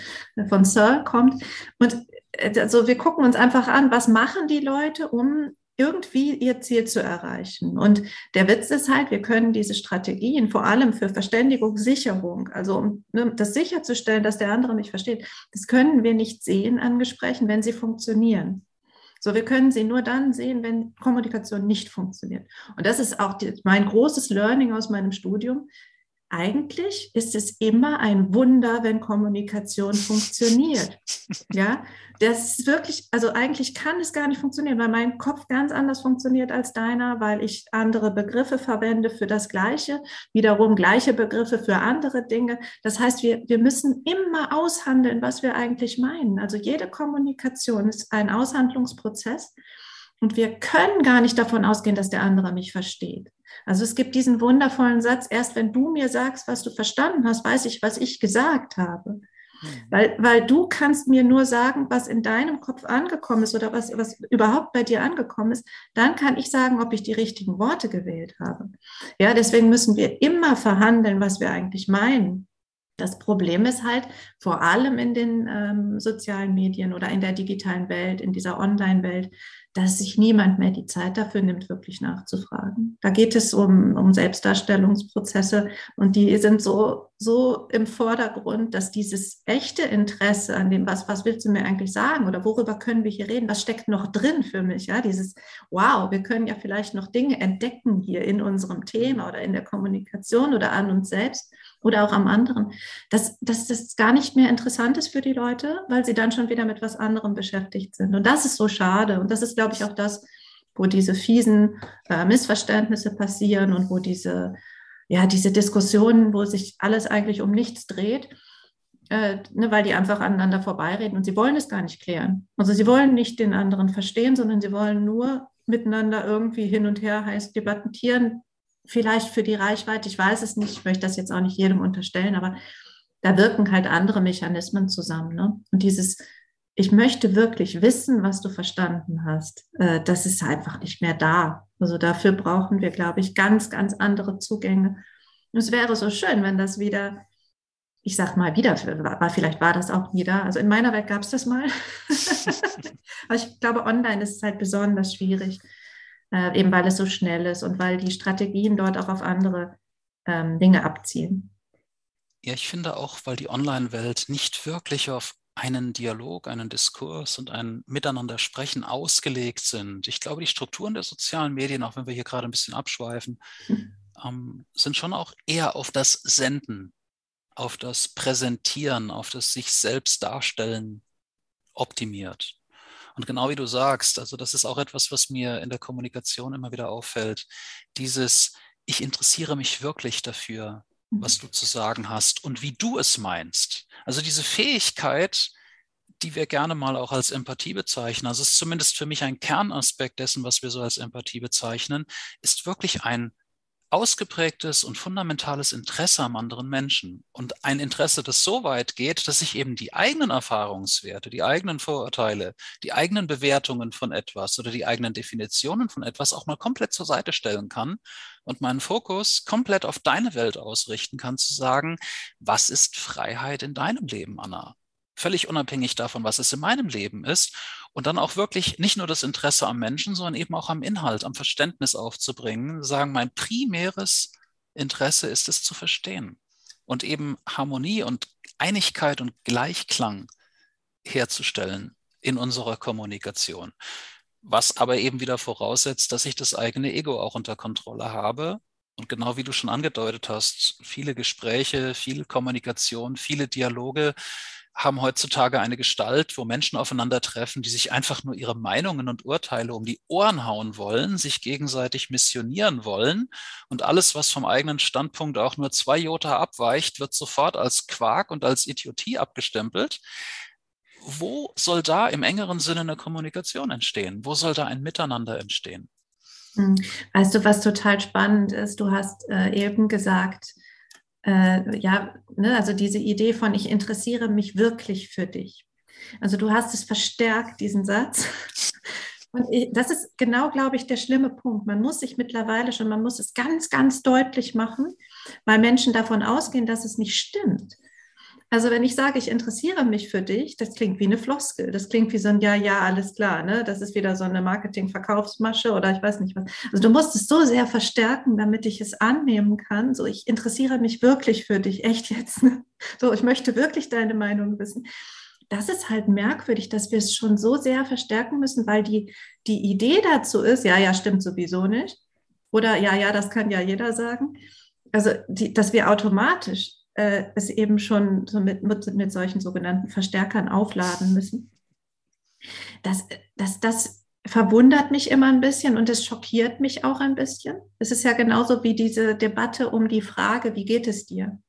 von Searle kommt. Und also wir gucken uns einfach an, was machen die Leute, um irgendwie ihr Ziel zu erreichen. Und der Witz ist halt, wir können diese Strategien vor allem für Verständigung, Sicherung, also um ne, das sicherzustellen, dass der andere mich versteht, das können wir nicht sehen an Gesprächen, wenn sie funktionieren. So, wir können sie nur dann sehen, wenn Kommunikation nicht funktioniert. Und das ist auch die, mein großes Learning aus meinem Studium. Eigentlich ist es immer ein Wunder, wenn Kommunikation funktioniert. Ja, das ist wirklich, also eigentlich kann es gar nicht funktionieren, weil mein Kopf ganz anders funktioniert als deiner, weil ich andere Begriffe verwende für das Gleiche, wiederum gleiche Begriffe für andere Dinge. Das heißt, wir, wir müssen immer aushandeln, was wir eigentlich meinen. Also jede Kommunikation ist ein Aushandlungsprozess und wir können gar nicht davon ausgehen, dass der andere mich versteht. Also es gibt diesen wundervollen Satz, erst wenn du mir sagst, was du verstanden hast, weiß ich, was ich gesagt habe. Mhm. Weil, weil du kannst mir nur sagen, was in deinem Kopf angekommen ist oder was, was überhaupt bei dir angekommen ist. Dann kann ich sagen, ob ich die richtigen Worte gewählt habe. Ja, deswegen müssen wir immer verhandeln, was wir eigentlich meinen. Das Problem ist halt, vor allem in den ähm, sozialen Medien oder in der digitalen Welt, in dieser Online-Welt, dass sich niemand mehr die Zeit dafür nimmt, wirklich nachzufragen. Da geht es um, um Selbstdarstellungsprozesse und die sind so, so im Vordergrund, dass dieses echte Interesse an dem, was, was willst du mir eigentlich sagen oder worüber können wir hier reden, was steckt noch drin für mich, ja, dieses, wow, wir können ja vielleicht noch Dinge entdecken hier in unserem Thema oder in der Kommunikation oder an uns selbst oder auch am anderen, dass, dass das gar nicht mehr interessant ist für die Leute, weil sie dann schon wieder mit was anderem beschäftigt sind. Und das ist so schade. Und das ist, glaube ich, auch das, wo diese fiesen äh, Missverständnisse passieren und wo diese, ja, diese Diskussionen, wo sich alles eigentlich um nichts dreht, äh, ne, weil die einfach aneinander vorbeireden und sie wollen es gar nicht klären. Also sie wollen nicht den anderen verstehen, sondern sie wollen nur miteinander irgendwie hin und her heiß debattieren, vielleicht für die Reichweite, ich weiß es nicht, ich möchte das jetzt auch nicht jedem unterstellen, aber da wirken halt andere Mechanismen zusammen. Ne? Und dieses, ich möchte wirklich wissen, was du verstanden hast, äh, das ist einfach nicht mehr da. Also dafür brauchen wir, glaube ich, ganz, ganz andere Zugänge. Und es wäre so schön, wenn das wieder, ich sag mal wieder, war, vielleicht war das auch wieder, also in meiner Welt gab es das mal. aber ich glaube, online ist es halt besonders schwierig äh, eben weil es so schnell ist und weil die Strategien dort auch auf andere ähm, Dinge abzielen. Ja, ich finde auch, weil die Online-Welt nicht wirklich auf einen Dialog, einen Diskurs und ein Miteinander sprechen ausgelegt sind. Ich glaube, die Strukturen der sozialen Medien, auch wenn wir hier gerade ein bisschen abschweifen, ähm, sind schon auch eher auf das Senden, auf das Präsentieren, auf das sich selbst darstellen optimiert. Und genau wie du sagst, also das ist auch etwas, was mir in der Kommunikation immer wieder auffällt. Dieses, ich interessiere mich wirklich dafür, was mhm. du zu sagen hast und wie du es meinst. Also diese Fähigkeit, die wir gerne mal auch als Empathie bezeichnen, also es ist zumindest für mich ein Kernaspekt dessen, was wir so als Empathie bezeichnen, ist wirklich ein ausgeprägtes und fundamentales Interesse am anderen Menschen und ein Interesse, das so weit geht, dass ich eben die eigenen Erfahrungswerte, die eigenen Vorurteile, die eigenen Bewertungen von etwas oder die eigenen Definitionen von etwas auch mal komplett zur Seite stellen kann und meinen Fokus komplett auf deine Welt ausrichten kann, zu sagen, was ist Freiheit in deinem Leben, Anna? Völlig unabhängig davon, was es in meinem Leben ist. Und dann auch wirklich nicht nur das Interesse am Menschen, sondern eben auch am Inhalt, am Verständnis aufzubringen, sagen, mein primäres Interesse ist es zu verstehen und eben Harmonie und Einigkeit und Gleichklang herzustellen in unserer Kommunikation. Was aber eben wieder voraussetzt, dass ich das eigene Ego auch unter Kontrolle habe. Und genau wie du schon angedeutet hast, viele Gespräche, viel Kommunikation, viele Dialoge haben heutzutage eine Gestalt, wo Menschen aufeinandertreffen, die sich einfach nur ihre Meinungen und Urteile um die Ohren hauen wollen, sich gegenseitig missionieren wollen und alles, was vom eigenen Standpunkt auch nur zwei Jota abweicht, wird sofort als Quark und als Idiotie abgestempelt. Wo soll da im engeren Sinne eine Kommunikation entstehen? Wo soll da ein Miteinander entstehen? Hm. Weißt du, was total spannend ist? Du hast äh, eben gesagt, äh, ja, ne, also diese Idee von ich interessiere mich wirklich für dich. Also du hast es verstärkt, diesen Satz. Und ich, das ist genau, glaube ich, der schlimme Punkt. Man muss sich mittlerweile schon, man muss es ganz, ganz deutlich machen, weil Menschen davon ausgehen, dass es nicht stimmt. Also wenn ich sage, ich interessiere mich für dich, das klingt wie eine Floskel. Das klingt wie so ein Ja, ja, alles klar. Ne? Das ist wieder so eine Marketing-Verkaufsmasche oder ich weiß nicht was. Also du musst es so sehr verstärken, damit ich es annehmen kann. So, ich interessiere mich wirklich für dich, echt jetzt. Ne? So, ich möchte wirklich deine Meinung wissen. Das ist halt merkwürdig, dass wir es schon so sehr verstärken müssen, weil die, die Idee dazu ist, ja, ja, stimmt sowieso nicht. Oder ja, ja, das kann ja jeder sagen. Also, die, dass wir automatisch äh, es eben schon so mit, mit, mit solchen sogenannten Verstärkern aufladen müssen. Das, das, das verwundert mich immer ein bisschen und es schockiert mich auch ein bisschen. Es ist ja genauso wie diese Debatte um die Frage, wie geht es dir?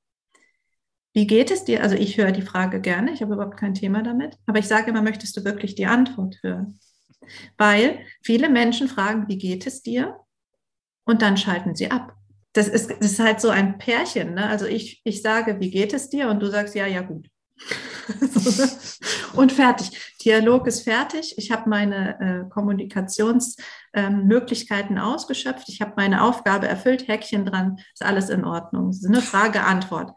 Wie geht es dir? Also ich höre die Frage gerne, ich habe überhaupt kein Thema damit, aber ich sage immer, möchtest du wirklich die Antwort hören? Weil viele Menschen fragen, wie geht es dir? Und dann schalten sie ab das ist, das ist halt so ein Pärchen. Ne? Also ich, ich sage, wie geht es dir? Und du sagst, ja, ja, gut. Und fertig. Dialog ist fertig. Ich habe meine äh, Kommunikationsmöglichkeiten ähm, ausgeschöpft. Ich habe meine Aufgabe erfüllt. Häkchen dran. Ist alles in Ordnung. Das ist eine Frage, Antwort.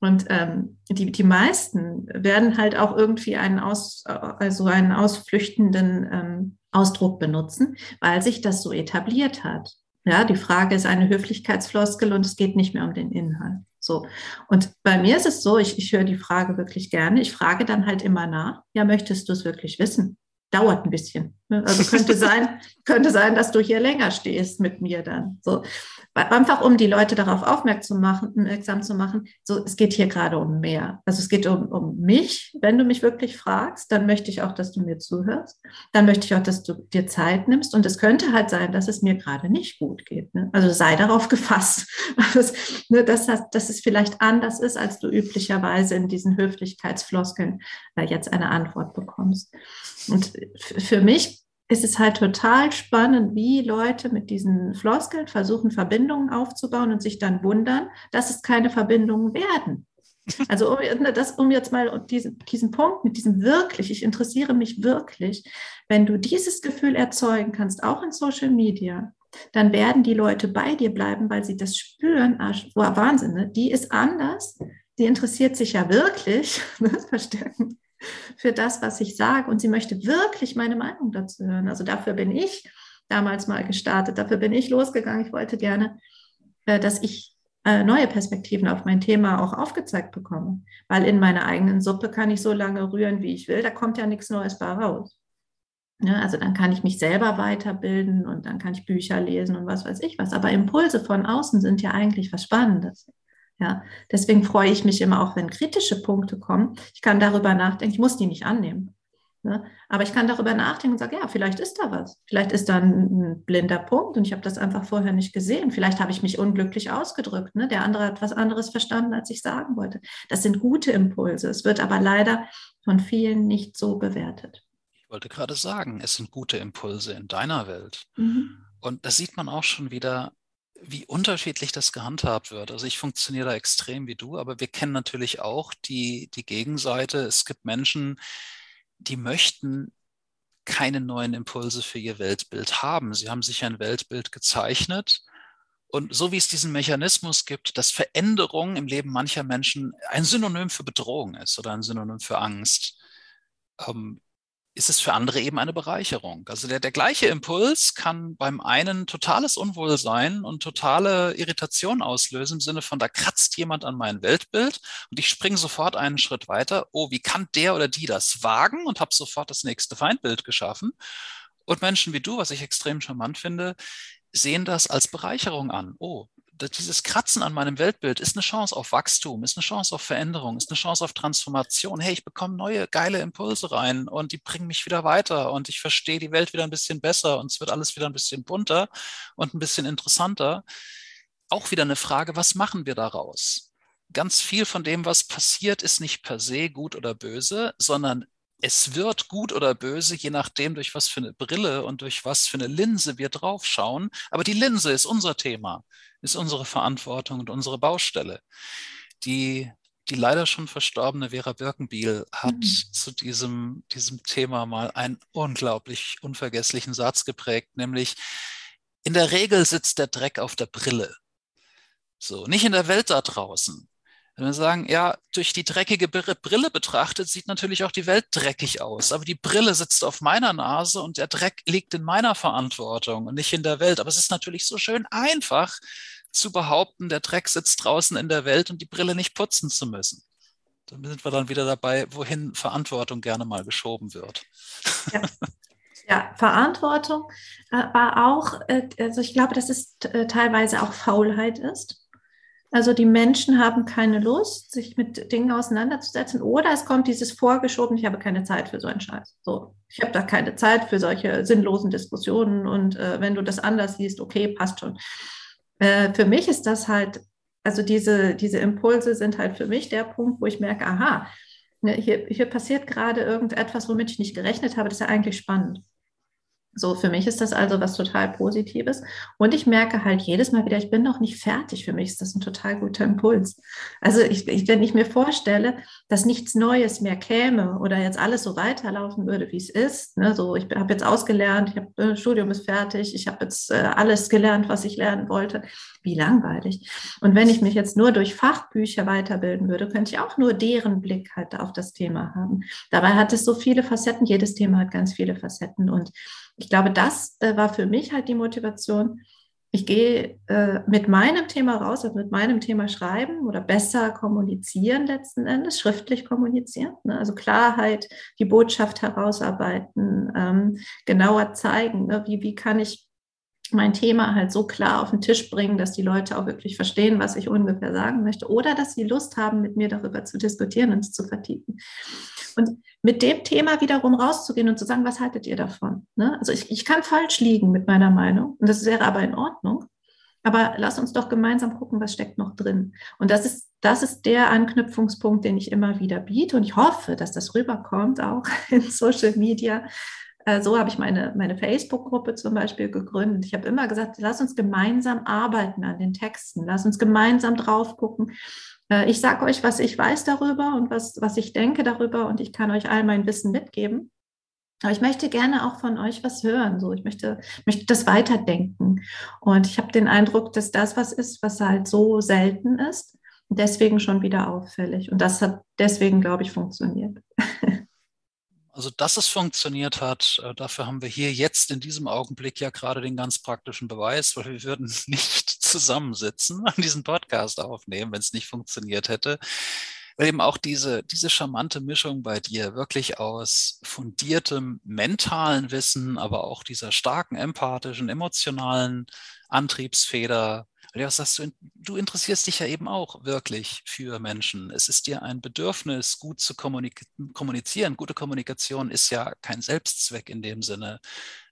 Und ähm, die, die meisten werden halt auch irgendwie einen, aus, also einen ausflüchtenden ähm, Ausdruck benutzen, weil sich das so etabliert hat. Ja, die Frage ist eine Höflichkeitsfloskel und es geht nicht mehr um den Inhalt. So. Und bei mir ist es so, ich, ich höre die Frage wirklich gerne. Ich frage dann halt immer nach, ja, möchtest du es wirklich wissen? Dauert ein bisschen. Ne? Also könnte sein, könnte sein, dass du hier länger stehst mit mir dann. So. Einfach um die Leute darauf aufmerksam zu machen, so, es geht hier gerade um mehr. Also es geht um, um mich, wenn du mich wirklich fragst, dann möchte ich auch, dass du mir zuhörst. Dann möchte ich auch, dass du dir Zeit nimmst. Und es könnte halt sein, dass es mir gerade nicht gut geht. Ne? Also sei darauf gefasst, dass, ne, dass, dass es vielleicht anders ist, als du üblicherweise in diesen Höflichkeitsfloskeln äh, jetzt eine Antwort bekommst. Und für mich ist es halt total spannend, wie Leute mit diesen Floskeln versuchen, Verbindungen aufzubauen und sich dann wundern, dass es keine Verbindungen werden. Also um, das, um jetzt mal diesen, diesen Punkt mit diesem wirklich, ich interessiere mich wirklich, wenn du dieses Gefühl erzeugen kannst, auch in Social Media, dann werden die Leute bei dir bleiben, weil sie das spüren. Ah, Wahnsinn, ne? die ist anders, die interessiert sich ja wirklich, ne? verstärken für das, was ich sage. Und sie möchte wirklich meine Meinung dazu hören. Also dafür bin ich damals mal gestartet. Dafür bin ich losgegangen. Ich wollte gerne, äh, dass ich äh, neue Perspektiven auf mein Thema auch aufgezeigt bekomme. Weil in meiner eigenen Suppe kann ich so lange rühren, wie ich will. Da kommt ja nichts Neues bei raus. Ja, also dann kann ich mich selber weiterbilden und dann kann ich Bücher lesen und was weiß ich was. Aber Impulse von außen sind ja eigentlich was Spannendes. Ja, deswegen freue ich mich immer auch, wenn kritische Punkte kommen. Ich kann darüber nachdenken, ich muss die nicht annehmen. Ne? Aber ich kann darüber nachdenken und sage, ja, vielleicht ist da was. Vielleicht ist da ein, ein blinder Punkt und ich habe das einfach vorher nicht gesehen. Vielleicht habe ich mich unglücklich ausgedrückt. Ne? Der andere hat was anderes verstanden, als ich sagen wollte. Das sind gute Impulse. Es wird aber leider von vielen nicht so bewertet. Ich wollte gerade sagen, es sind gute Impulse in deiner Welt. Mhm. Und da sieht man auch schon wieder, wie unterschiedlich das gehandhabt wird. Also ich funktioniere da extrem wie du, aber wir kennen natürlich auch die, die Gegenseite. Es gibt Menschen, die möchten keine neuen Impulse für ihr Weltbild haben. Sie haben sich ein Weltbild gezeichnet. Und so wie es diesen Mechanismus gibt, dass Veränderung im Leben mancher Menschen ein Synonym für Bedrohung ist oder ein Synonym für Angst, ähm, ist es für andere eben eine Bereicherung. Also der, der gleiche Impuls kann beim einen totales Unwohlsein und totale Irritation auslösen im Sinne von, da kratzt jemand an mein Weltbild und ich springe sofort einen Schritt weiter. Oh, wie kann der oder die das wagen und habe sofort das nächste Feindbild geschaffen. Und Menschen wie du, was ich extrem charmant finde, sehen das als Bereicherung an. Oh, dieses Kratzen an meinem Weltbild ist eine Chance auf Wachstum, ist eine Chance auf Veränderung, ist eine Chance auf Transformation. Hey, ich bekomme neue geile Impulse rein und die bringen mich wieder weiter und ich verstehe die Welt wieder ein bisschen besser und es wird alles wieder ein bisschen bunter und ein bisschen interessanter. Auch wieder eine Frage, was machen wir daraus? Ganz viel von dem, was passiert, ist nicht per se gut oder böse, sondern es wird gut oder böse, je nachdem, durch was für eine Brille und durch was für eine Linse wir draufschauen. Aber die Linse ist unser Thema ist unsere Verantwortung und unsere Baustelle. Die, die leider schon verstorbene Vera Birkenbiel hat mhm. zu diesem, diesem Thema mal einen unglaublich unvergesslichen Satz geprägt, nämlich, in der Regel sitzt der Dreck auf der Brille. So, nicht in der Welt da draußen. Wenn wir sagen, ja, durch die dreckige Brille betrachtet, sieht natürlich auch die Welt dreckig aus. Aber die Brille sitzt auf meiner Nase und der Dreck liegt in meiner Verantwortung und nicht in der Welt. Aber es ist natürlich so schön einfach zu behaupten, der Dreck sitzt draußen in der Welt und die Brille nicht putzen zu müssen. Dann sind wir dann wieder dabei, wohin Verantwortung gerne mal geschoben wird. Ja. Ja, Verantwortung, aber auch, äh, also ich glaube, dass es äh, teilweise auch Faulheit ist. Also die Menschen haben keine Lust, sich mit Dingen auseinanderzusetzen. Oder es kommt dieses vorgeschoben, ich habe keine Zeit für so einen Scheiß. So, ich habe da keine Zeit für solche sinnlosen Diskussionen. Und äh, wenn du das anders siehst, okay, passt schon. Äh, für mich ist das halt, also diese, diese Impulse sind halt für mich der Punkt, wo ich merke, aha, ne, hier, hier passiert gerade irgendetwas, womit ich nicht gerechnet habe. Das ist ja eigentlich spannend. So, für mich ist das also was total Positives. Und ich merke halt jedes Mal wieder, ich bin noch nicht fertig. Für mich ist das ein total guter Impuls. Also, ich, ich, wenn ich mir vorstelle, dass nichts Neues mehr käme oder jetzt alles so weiterlaufen würde, wie es ist, ne, so, ich habe jetzt ausgelernt, ich habe äh, Studium ist fertig, ich habe jetzt äh, alles gelernt, was ich lernen wollte. Wie langweilig. Und wenn ich mich jetzt nur durch Fachbücher weiterbilden würde, könnte ich auch nur deren Blick halt auf das Thema haben. Dabei hat es so viele Facetten. Jedes Thema hat ganz viele Facetten. Und ich glaube, das äh, war für mich halt die Motivation. Ich gehe äh, mit meinem Thema raus, also mit meinem Thema schreiben oder besser kommunizieren letzten Endes, schriftlich kommunizieren. Ne? Also Klarheit, die Botschaft herausarbeiten, ähm, genauer zeigen, ne? wie, wie kann ich mein Thema halt so klar auf den Tisch bringen, dass die Leute auch wirklich verstehen, was ich ungefähr sagen möchte oder dass sie Lust haben, mit mir darüber zu diskutieren und zu vertiefen. Und mit dem Thema wiederum rauszugehen und zu sagen, was haltet ihr davon? Ne? Also ich, ich kann falsch liegen mit meiner Meinung und das wäre aber in Ordnung. Aber lass uns doch gemeinsam gucken, was steckt noch drin. Und das ist, das ist der Anknüpfungspunkt, den ich immer wieder biete. Und ich hoffe, dass das rüberkommt, auch in Social Media. Äh, so habe ich meine, meine Facebook-Gruppe zum Beispiel gegründet. Ich habe immer gesagt, lass uns gemeinsam arbeiten an den Texten. Lass uns gemeinsam drauf gucken, äh, ich sage euch, was ich weiß darüber und was, was ich denke darüber und ich kann euch all mein Wissen mitgeben. Aber ich möchte gerne auch von euch was hören. So, ich möchte, möchte das weiterdenken. Und ich habe den Eindruck, dass das was ist, was halt so selten ist deswegen schon wieder auffällig. Und das hat deswegen, glaube ich, funktioniert. Also, dass es funktioniert hat, äh, dafür haben wir hier jetzt in diesem Augenblick ja gerade den ganz praktischen Beweis, weil wir würden nicht zusammensitzen und diesen Podcast aufnehmen, wenn es nicht funktioniert hätte. Weil eben auch diese, diese charmante Mischung bei dir wirklich aus fundiertem mentalen Wissen, aber auch dieser starken empathischen, emotionalen Antriebsfeder, weil du sagst, du, du interessierst dich ja eben auch wirklich für Menschen. Es ist dir ein Bedürfnis, gut zu kommunizieren. Gute Kommunikation ist ja kein Selbstzweck in dem Sinne,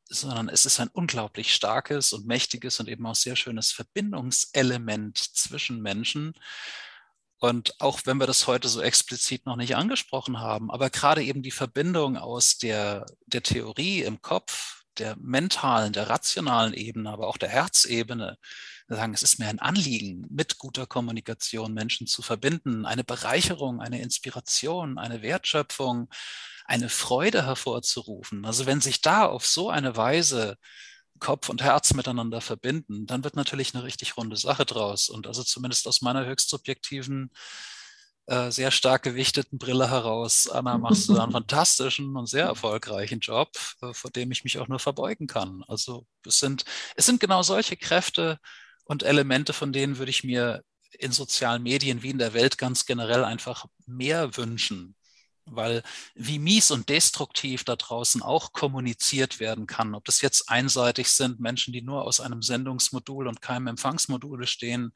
sondern es ist ein unglaublich starkes und mächtiges und eben auch sehr schönes Verbindungselement zwischen Menschen. Und auch wenn wir das heute so explizit noch nicht angesprochen haben, aber gerade eben die Verbindung aus der, der Theorie im Kopf der mentalen, der rationalen Ebene, aber auch der Herzebene sagen, es ist mir ein Anliegen, mit guter Kommunikation Menschen zu verbinden, eine Bereicherung, eine Inspiration, eine Wertschöpfung, eine Freude hervorzurufen. Also wenn sich da auf so eine Weise Kopf und Herz miteinander verbinden, dann wird natürlich eine richtig runde Sache draus. Und also zumindest aus meiner höchst subjektiven äh, sehr stark gewichteten Brille heraus, Anna, machst du da einen fantastischen und sehr erfolgreichen Job, äh, vor dem ich mich auch nur verbeugen kann. Also es sind, es sind genau solche Kräfte und Elemente, von denen würde ich mir in sozialen Medien wie in der Welt ganz generell einfach mehr wünschen weil wie mies und destruktiv da draußen auch kommuniziert werden kann, ob das jetzt einseitig sind, Menschen, die nur aus einem Sendungsmodul und keinem Empfangsmodul bestehen,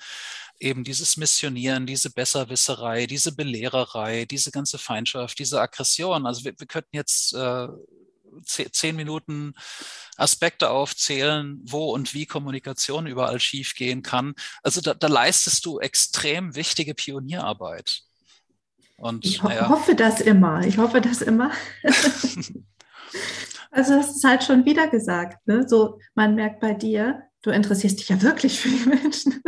eben dieses Missionieren, diese Besserwisserei, diese Belehrerei, diese ganze Feindschaft, diese Aggression. Also wir, wir könnten jetzt äh, zehn Minuten Aspekte aufzählen, wo und wie Kommunikation überall schiefgehen kann. Also da, da leistest du extrem wichtige Pionierarbeit. Und, ich ho ja. hoffe das immer. Ich hoffe das immer. also das ist halt schon wieder gesagt. Ne? So, man merkt bei dir, du interessierst dich ja wirklich für die Menschen.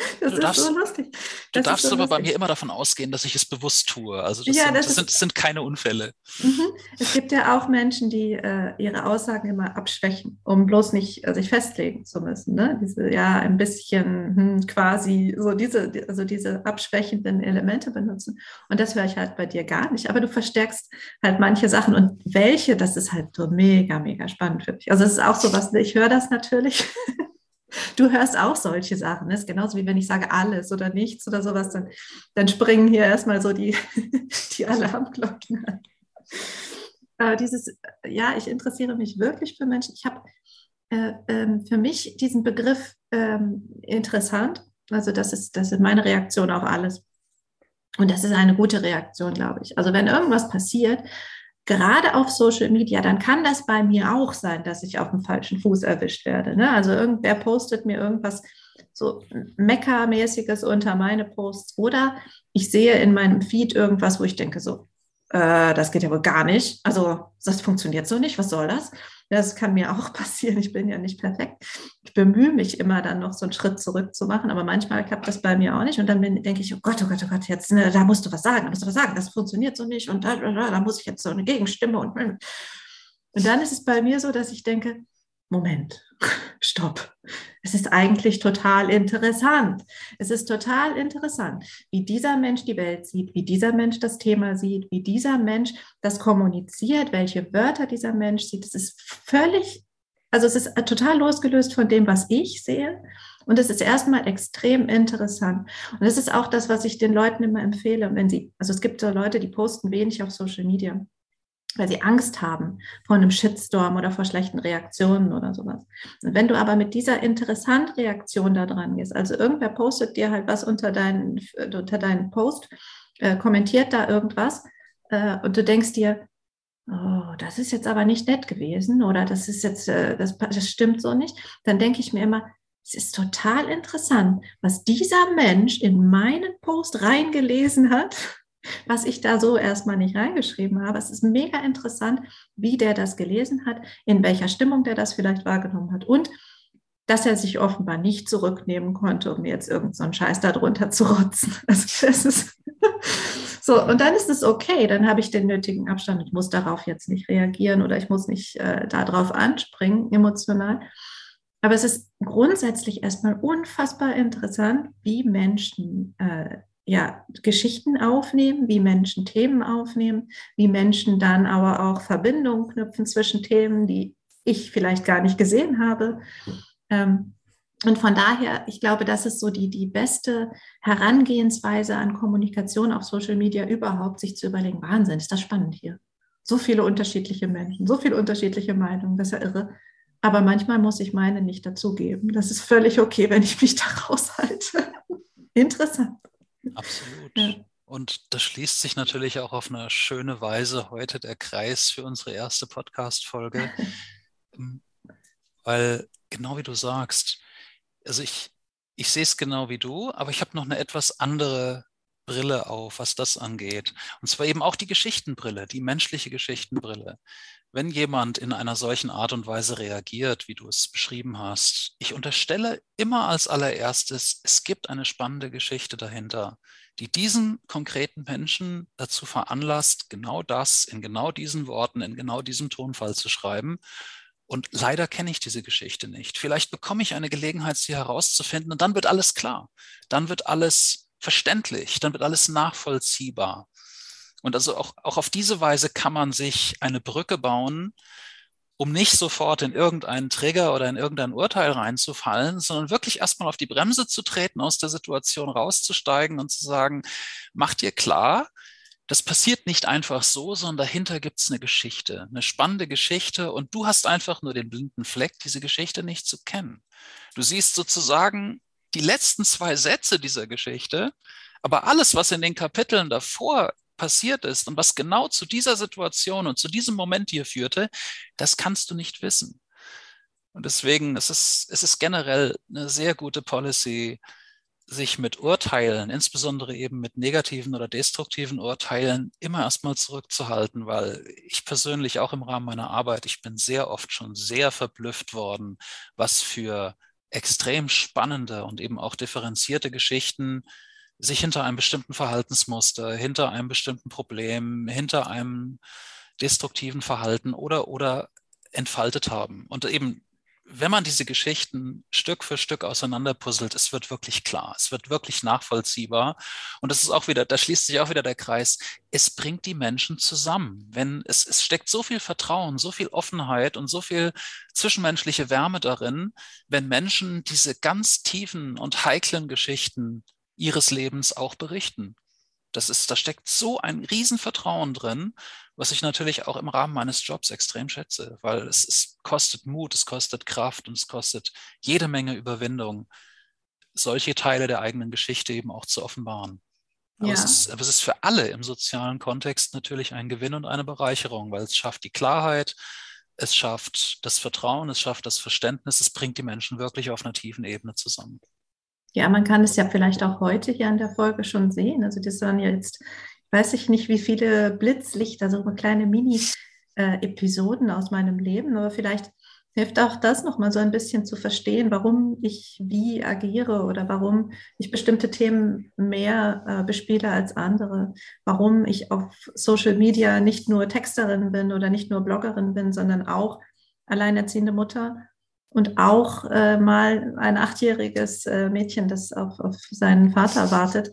Das du ist darfst, so lustig. Das du darfst so aber lustig. bei mir immer davon ausgehen, dass ich es bewusst tue. Also das, ja, sind, das, das, sind, sind, keine Unfälle. Mhm. Es gibt ja auch Menschen, die äh, ihre Aussagen immer abschwächen, um bloß nicht äh, sich festlegen zu müssen. Ne? Diese ja ein bisschen hm, quasi so diese, also diese abschwächenden Elemente benutzen. Und das höre ich halt bei dir gar nicht. Aber du verstärkst halt manche Sachen und welche, das ist halt so mega, mega spannend für mich. Also es ist auch so was, ich höre das natürlich. Du hörst auch solche Sachen. Das ne? ist genauso wie wenn ich sage alles oder nichts oder sowas, dann, dann springen hier erstmal so die, die Alarmglocken an. Aber dieses, ja, ich interessiere mich wirklich für Menschen. Ich habe äh, ähm, für mich diesen Begriff ähm, interessant. Also das ist, das ist meine Reaktion auf alles. Und das ist eine gute Reaktion, glaube ich. Also wenn irgendwas passiert, gerade auf Social Media, dann kann das bei mir auch sein, dass ich auf dem falschen Fuß erwischt werde. Ne? Also irgendwer postet mir irgendwas so Meckermäßiges unter meine Posts oder ich sehe in meinem Feed irgendwas, wo ich denke so, äh, das geht ja wohl gar nicht. Also das funktioniert so nicht. Was soll das? Das kann mir auch passieren. Ich bin ja nicht perfekt. Ich bemühe mich immer dann noch so einen Schritt zurück zu machen, aber manchmal klappt das bei mir auch nicht. Und dann bin, denke ich, oh Gott, oh Gott, oh Gott, jetzt, ne, da musst du was sagen, da musst du was sagen, das funktioniert so nicht und da, da, da muss ich jetzt so eine Gegenstimme und, und dann ist es bei mir so, dass ich denke, Moment, stopp. Es ist eigentlich total interessant. Es ist total interessant, wie dieser Mensch die Welt sieht, wie dieser Mensch das Thema sieht, wie dieser Mensch das kommuniziert, welche Wörter dieser Mensch sieht. Es ist völlig, also es ist total losgelöst von dem, was ich sehe. Und es ist erstmal extrem interessant. Und das ist auch das, was ich den Leuten immer empfehle, wenn sie, also es gibt so Leute, die posten wenig auf Social Media weil sie Angst haben vor einem Shitstorm oder vor schlechten Reaktionen oder sowas. Und wenn du aber mit dieser interessant Reaktion da dran gehst, also irgendwer postet dir halt was unter deinen, unter deinen Post, äh, kommentiert da irgendwas äh, und du denkst dir, oh, das ist jetzt aber nicht nett gewesen oder das ist jetzt, äh, das, das stimmt so nicht, dann denke ich mir immer, es ist total interessant, was dieser Mensch in meinen Post reingelesen hat was ich da so erstmal nicht reingeschrieben habe. Es ist mega interessant, wie der das gelesen hat, in welcher Stimmung der das vielleicht wahrgenommen hat und dass er sich offenbar nicht zurücknehmen konnte, um jetzt irgendeinen so Scheiß darunter zu rotzen. Also das ist so, und dann ist es okay, dann habe ich den nötigen Abstand. Ich muss darauf jetzt nicht reagieren oder ich muss nicht äh, darauf anspringen, emotional. Aber es ist grundsätzlich erstmal unfassbar interessant, wie Menschen äh, ja, Geschichten aufnehmen, wie Menschen Themen aufnehmen, wie Menschen dann aber auch Verbindungen knüpfen zwischen Themen, die ich vielleicht gar nicht gesehen habe. Ähm, und von daher, ich glaube, das ist so die, die beste Herangehensweise an Kommunikation auf Social Media überhaupt, sich zu überlegen, Wahnsinn, ist das spannend hier. So viele unterschiedliche Menschen, so viele unterschiedliche Meinungen, das ist ja irre. Aber manchmal muss ich meine nicht dazugeben. Das ist völlig okay, wenn ich mich da raushalte. Interessant. Absolut. Ja. Und das schließt sich natürlich auch auf eine schöne Weise heute der Kreis für unsere erste Podcast-Folge. Ähm, weil, genau wie du sagst, also ich, ich sehe es genau wie du, aber ich habe noch eine etwas andere Brille auf, was das angeht. Und zwar eben auch die Geschichtenbrille, die menschliche Geschichtenbrille. Wenn jemand in einer solchen Art und Weise reagiert, wie du es beschrieben hast, ich unterstelle immer als allererstes, es gibt eine spannende Geschichte dahinter, die diesen konkreten Menschen dazu veranlasst, genau das in genau diesen Worten, in genau diesem Tonfall zu schreiben. Und leider kenne ich diese Geschichte nicht. Vielleicht bekomme ich eine Gelegenheit, sie herauszufinden und dann wird alles klar. Dann wird alles verständlich, dann wird alles nachvollziehbar. Und also auch, auch auf diese Weise kann man sich eine Brücke bauen, um nicht sofort in irgendeinen Trigger oder in irgendein Urteil reinzufallen, sondern wirklich erstmal auf die Bremse zu treten, aus der Situation rauszusteigen und zu sagen, mach dir klar, das passiert nicht einfach so, sondern dahinter gibt es eine Geschichte, eine spannende Geschichte und du hast einfach nur den blinden Fleck, diese Geschichte nicht zu kennen. Du siehst sozusagen die letzten zwei Sätze dieser Geschichte, aber alles, was in den Kapiteln davor passiert ist und was genau zu dieser Situation und zu diesem Moment hier führte, das kannst du nicht wissen. Und deswegen es ist es ist generell eine sehr gute Policy, sich mit Urteilen, insbesondere eben mit negativen oder destruktiven Urteilen, immer erstmal zurückzuhalten, weil ich persönlich auch im Rahmen meiner Arbeit, ich bin sehr oft schon sehr verblüfft worden, was für extrem spannende und eben auch differenzierte Geschichten sich hinter einem bestimmten Verhaltensmuster, hinter einem bestimmten Problem, hinter einem destruktiven Verhalten oder, oder entfaltet haben. Und eben, wenn man diese Geschichten Stück für Stück auseinanderpuzzelt, es wird wirklich klar, es wird wirklich nachvollziehbar. Und das ist auch wieder, da schließt sich auch wieder der Kreis. Es bringt die Menschen zusammen. Wenn es, es steckt so viel Vertrauen, so viel Offenheit und so viel zwischenmenschliche Wärme darin, wenn Menschen diese ganz tiefen und heiklen Geschichten ihres Lebens auch berichten. Das ist, da steckt so ein Riesenvertrauen drin, was ich natürlich auch im Rahmen meines Jobs extrem schätze, weil es, es kostet Mut, es kostet Kraft und es kostet jede Menge Überwindung, solche Teile der eigenen Geschichte eben auch zu offenbaren. Aber, ja. es ist, aber es ist für alle im sozialen Kontext natürlich ein Gewinn und eine Bereicherung, weil es schafft die Klarheit, es schafft das Vertrauen, es schafft das Verständnis, es bringt die Menschen wirklich auf einer tiefen Ebene zusammen. Ja, man kann es ja vielleicht auch heute hier an der Folge schon sehen. Also das waren jetzt, weiß ich nicht, wie viele Blitzlichter, so kleine Mini-Episoden aus meinem Leben, aber vielleicht hilft auch das nochmal so ein bisschen zu verstehen, warum ich wie agiere oder warum ich bestimmte Themen mehr äh, bespiele als andere, warum ich auf Social Media nicht nur Texterin bin oder nicht nur Bloggerin bin, sondern auch alleinerziehende Mutter und auch äh, mal ein achtjähriges äh, Mädchen, das auf, auf seinen Vater wartet.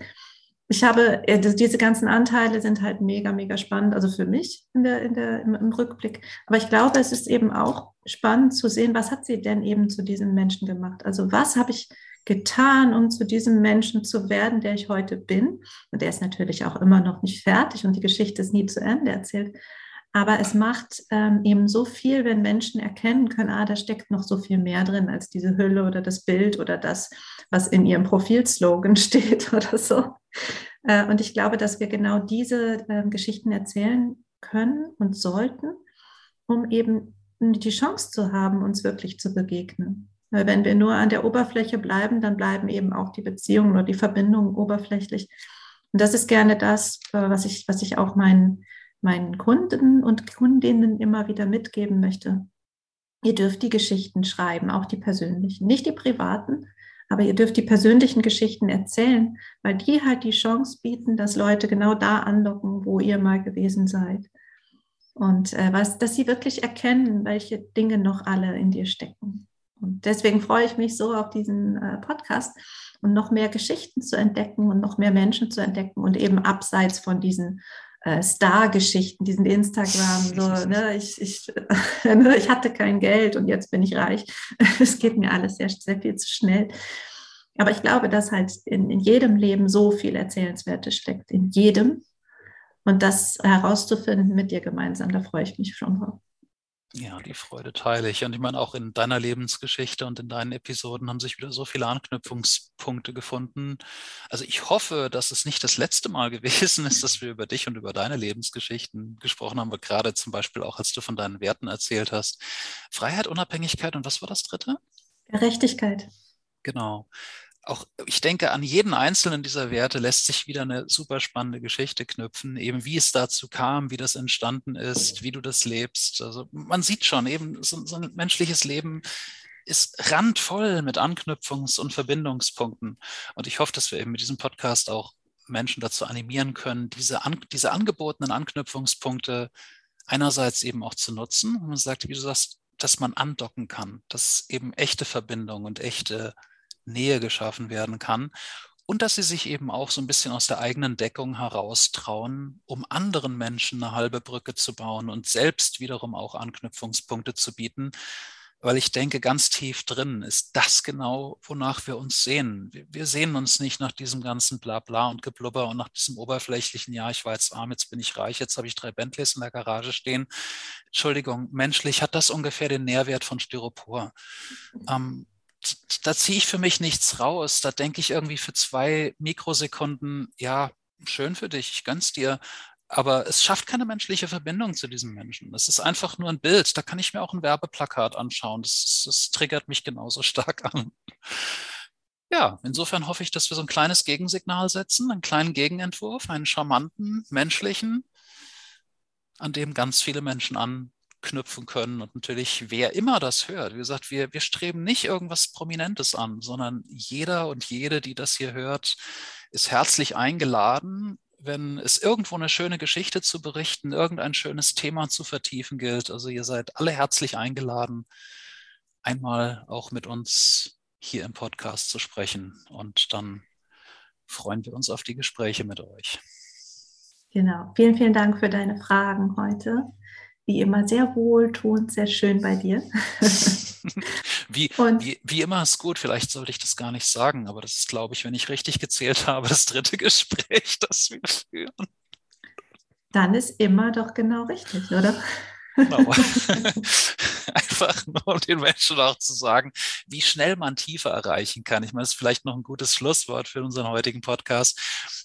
Ich habe, äh, diese ganzen Anteile sind halt mega, mega spannend, also für mich in der, in der, im, im, Rückblick. Aber ich glaube, es ist eben auch spannend zu sehen, was hat sie denn eben zu diesem Menschen gemacht? Also was habe ich getan, um zu diesem Menschen zu werden, der ich heute bin? Und der ist natürlich auch immer noch nicht fertig und die Geschichte ist nie zu Ende erzählt. Aber es macht ähm, eben so viel, wenn Menschen erkennen können, ah, da steckt noch so viel mehr drin als diese Hülle oder das Bild oder das, was in ihrem Profilslogan steht oder so. Äh, und ich glaube, dass wir genau diese äh, Geschichten erzählen können und sollten, um eben die Chance zu haben, uns wirklich zu begegnen. Weil wenn wir nur an der Oberfläche bleiben, dann bleiben eben auch die Beziehungen oder die Verbindungen oberflächlich. Und das ist gerne das, äh, was ich, was ich auch meinen meinen Kunden und Kundinnen immer wieder mitgeben möchte. Ihr dürft die Geschichten schreiben, auch die persönlichen, nicht die privaten, aber ihr dürft die persönlichen Geschichten erzählen, weil die halt die Chance bieten, dass Leute genau da anlocken, wo ihr mal gewesen seid. Und äh, was, dass sie wirklich erkennen, welche Dinge noch alle in dir stecken. Und deswegen freue ich mich so auf diesen äh, Podcast und noch mehr Geschichten zu entdecken und noch mehr Menschen zu entdecken und eben abseits von diesen äh, Star-Geschichten, diesen Instagram, so, ne, ich, ich, ne, ich hatte kein Geld und jetzt bin ich reich. Es geht mir alles sehr, sehr viel zu schnell. Aber ich glaube, dass halt in, in jedem Leben so viel Erzählenswertes steckt, in jedem. Und das herauszufinden mit dir gemeinsam, da freue ich mich schon drauf. Ja, die Freude teile ich. Und ich meine, auch in deiner Lebensgeschichte und in deinen Episoden haben sich wieder so viele Anknüpfungspunkte gefunden. Also ich hoffe, dass es nicht das letzte Mal gewesen ist, dass wir über dich und über deine Lebensgeschichten gesprochen haben, aber gerade zum Beispiel auch, als du von deinen Werten erzählt hast. Freiheit, Unabhängigkeit und was war das dritte? Gerechtigkeit. Genau. Auch, ich denke, an jeden einzelnen dieser Werte lässt sich wieder eine super spannende Geschichte knüpfen, eben wie es dazu kam, wie das entstanden ist, wie du das lebst. Also man sieht schon, eben so, so ein menschliches Leben ist randvoll mit Anknüpfungs- und Verbindungspunkten. Und ich hoffe, dass wir eben mit diesem Podcast auch Menschen dazu animieren können, diese, an, diese angebotenen Anknüpfungspunkte einerseits eben auch zu nutzen. Und man sagt, wie du sagst, dass man andocken kann, dass eben echte Verbindung und echte Nähe geschaffen werden kann und dass sie sich eben auch so ein bisschen aus der eigenen Deckung heraustrauen, um anderen Menschen eine halbe Brücke zu bauen und selbst wiederum auch Anknüpfungspunkte zu bieten, weil ich denke, ganz tief drin ist das genau, wonach wir uns sehen. Wir, sehen uns nicht nach diesem ganzen Blabla und Geblubber und nach diesem oberflächlichen, ja, ich war jetzt arm, jetzt bin ich reich, jetzt habe ich drei Bentleys in der Garage stehen. Entschuldigung, menschlich hat das ungefähr den Nährwert von Styropor. Ähm, da ziehe ich für mich nichts raus. Da denke ich irgendwie für zwei Mikrosekunden, ja, schön für dich, ich gönn's dir aber es schafft keine menschliche Verbindung zu diesem Menschen. Es ist einfach nur ein Bild. Da kann ich mir auch ein Werbeplakat anschauen. Das, das triggert mich genauso stark an. Ja, insofern hoffe ich, dass wir so ein kleines Gegensignal setzen, einen kleinen Gegenentwurf, einen charmanten, menschlichen, an dem ganz viele Menschen anknüpfen können. Und natürlich, wer immer das hört, wie gesagt, wir, wir streben nicht irgendwas Prominentes an, sondern jeder und jede, die das hier hört, ist herzlich eingeladen, wenn es irgendwo eine schöne Geschichte zu berichten, irgendein schönes Thema zu vertiefen gilt. Also ihr seid alle herzlich eingeladen, einmal auch mit uns hier im Podcast zu sprechen. Und dann freuen wir uns auf die Gespräche mit euch. Genau. Vielen, vielen Dank für deine Fragen heute. Wie immer sehr wohltuend, sehr schön bei dir. wie, wie, wie, immer ist gut, vielleicht sollte ich das gar nicht sagen, aber das ist, glaube ich, wenn ich richtig gezählt habe, das dritte Gespräch, das wir führen. Dann ist immer doch genau richtig, oder? Genau. Einfach nur, um den Menschen auch zu sagen, wie schnell man Tiefe erreichen kann. Ich meine, das ist vielleicht noch ein gutes Schlusswort für unseren heutigen Podcast,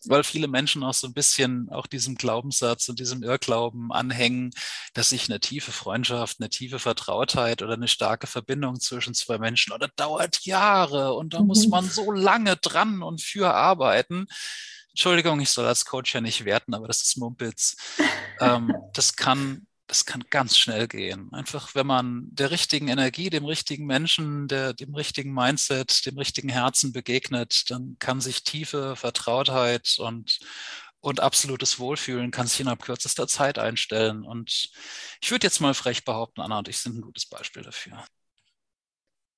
weil viele Menschen auch so ein bisschen auch diesem Glaubenssatz und diesem Irrglauben anhängen, dass sich eine tiefe Freundschaft, eine tiefe Vertrautheit oder eine starke Verbindung zwischen zwei Menschen oder dauert Jahre und da muss mhm. man so lange dran und für arbeiten. Entschuldigung, ich soll als Coach ja nicht werten, aber das ist Mumpitz. ähm, das kann das kann ganz schnell gehen. Einfach, wenn man der richtigen Energie, dem richtigen Menschen, der, dem richtigen Mindset, dem richtigen Herzen begegnet, dann kann sich tiefe Vertrautheit und, und absolutes Wohlfühlen kann sich innerhalb kürzester Zeit einstellen. Und ich würde jetzt mal frech behaupten, Anna und ich sind ein gutes Beispiel dafür.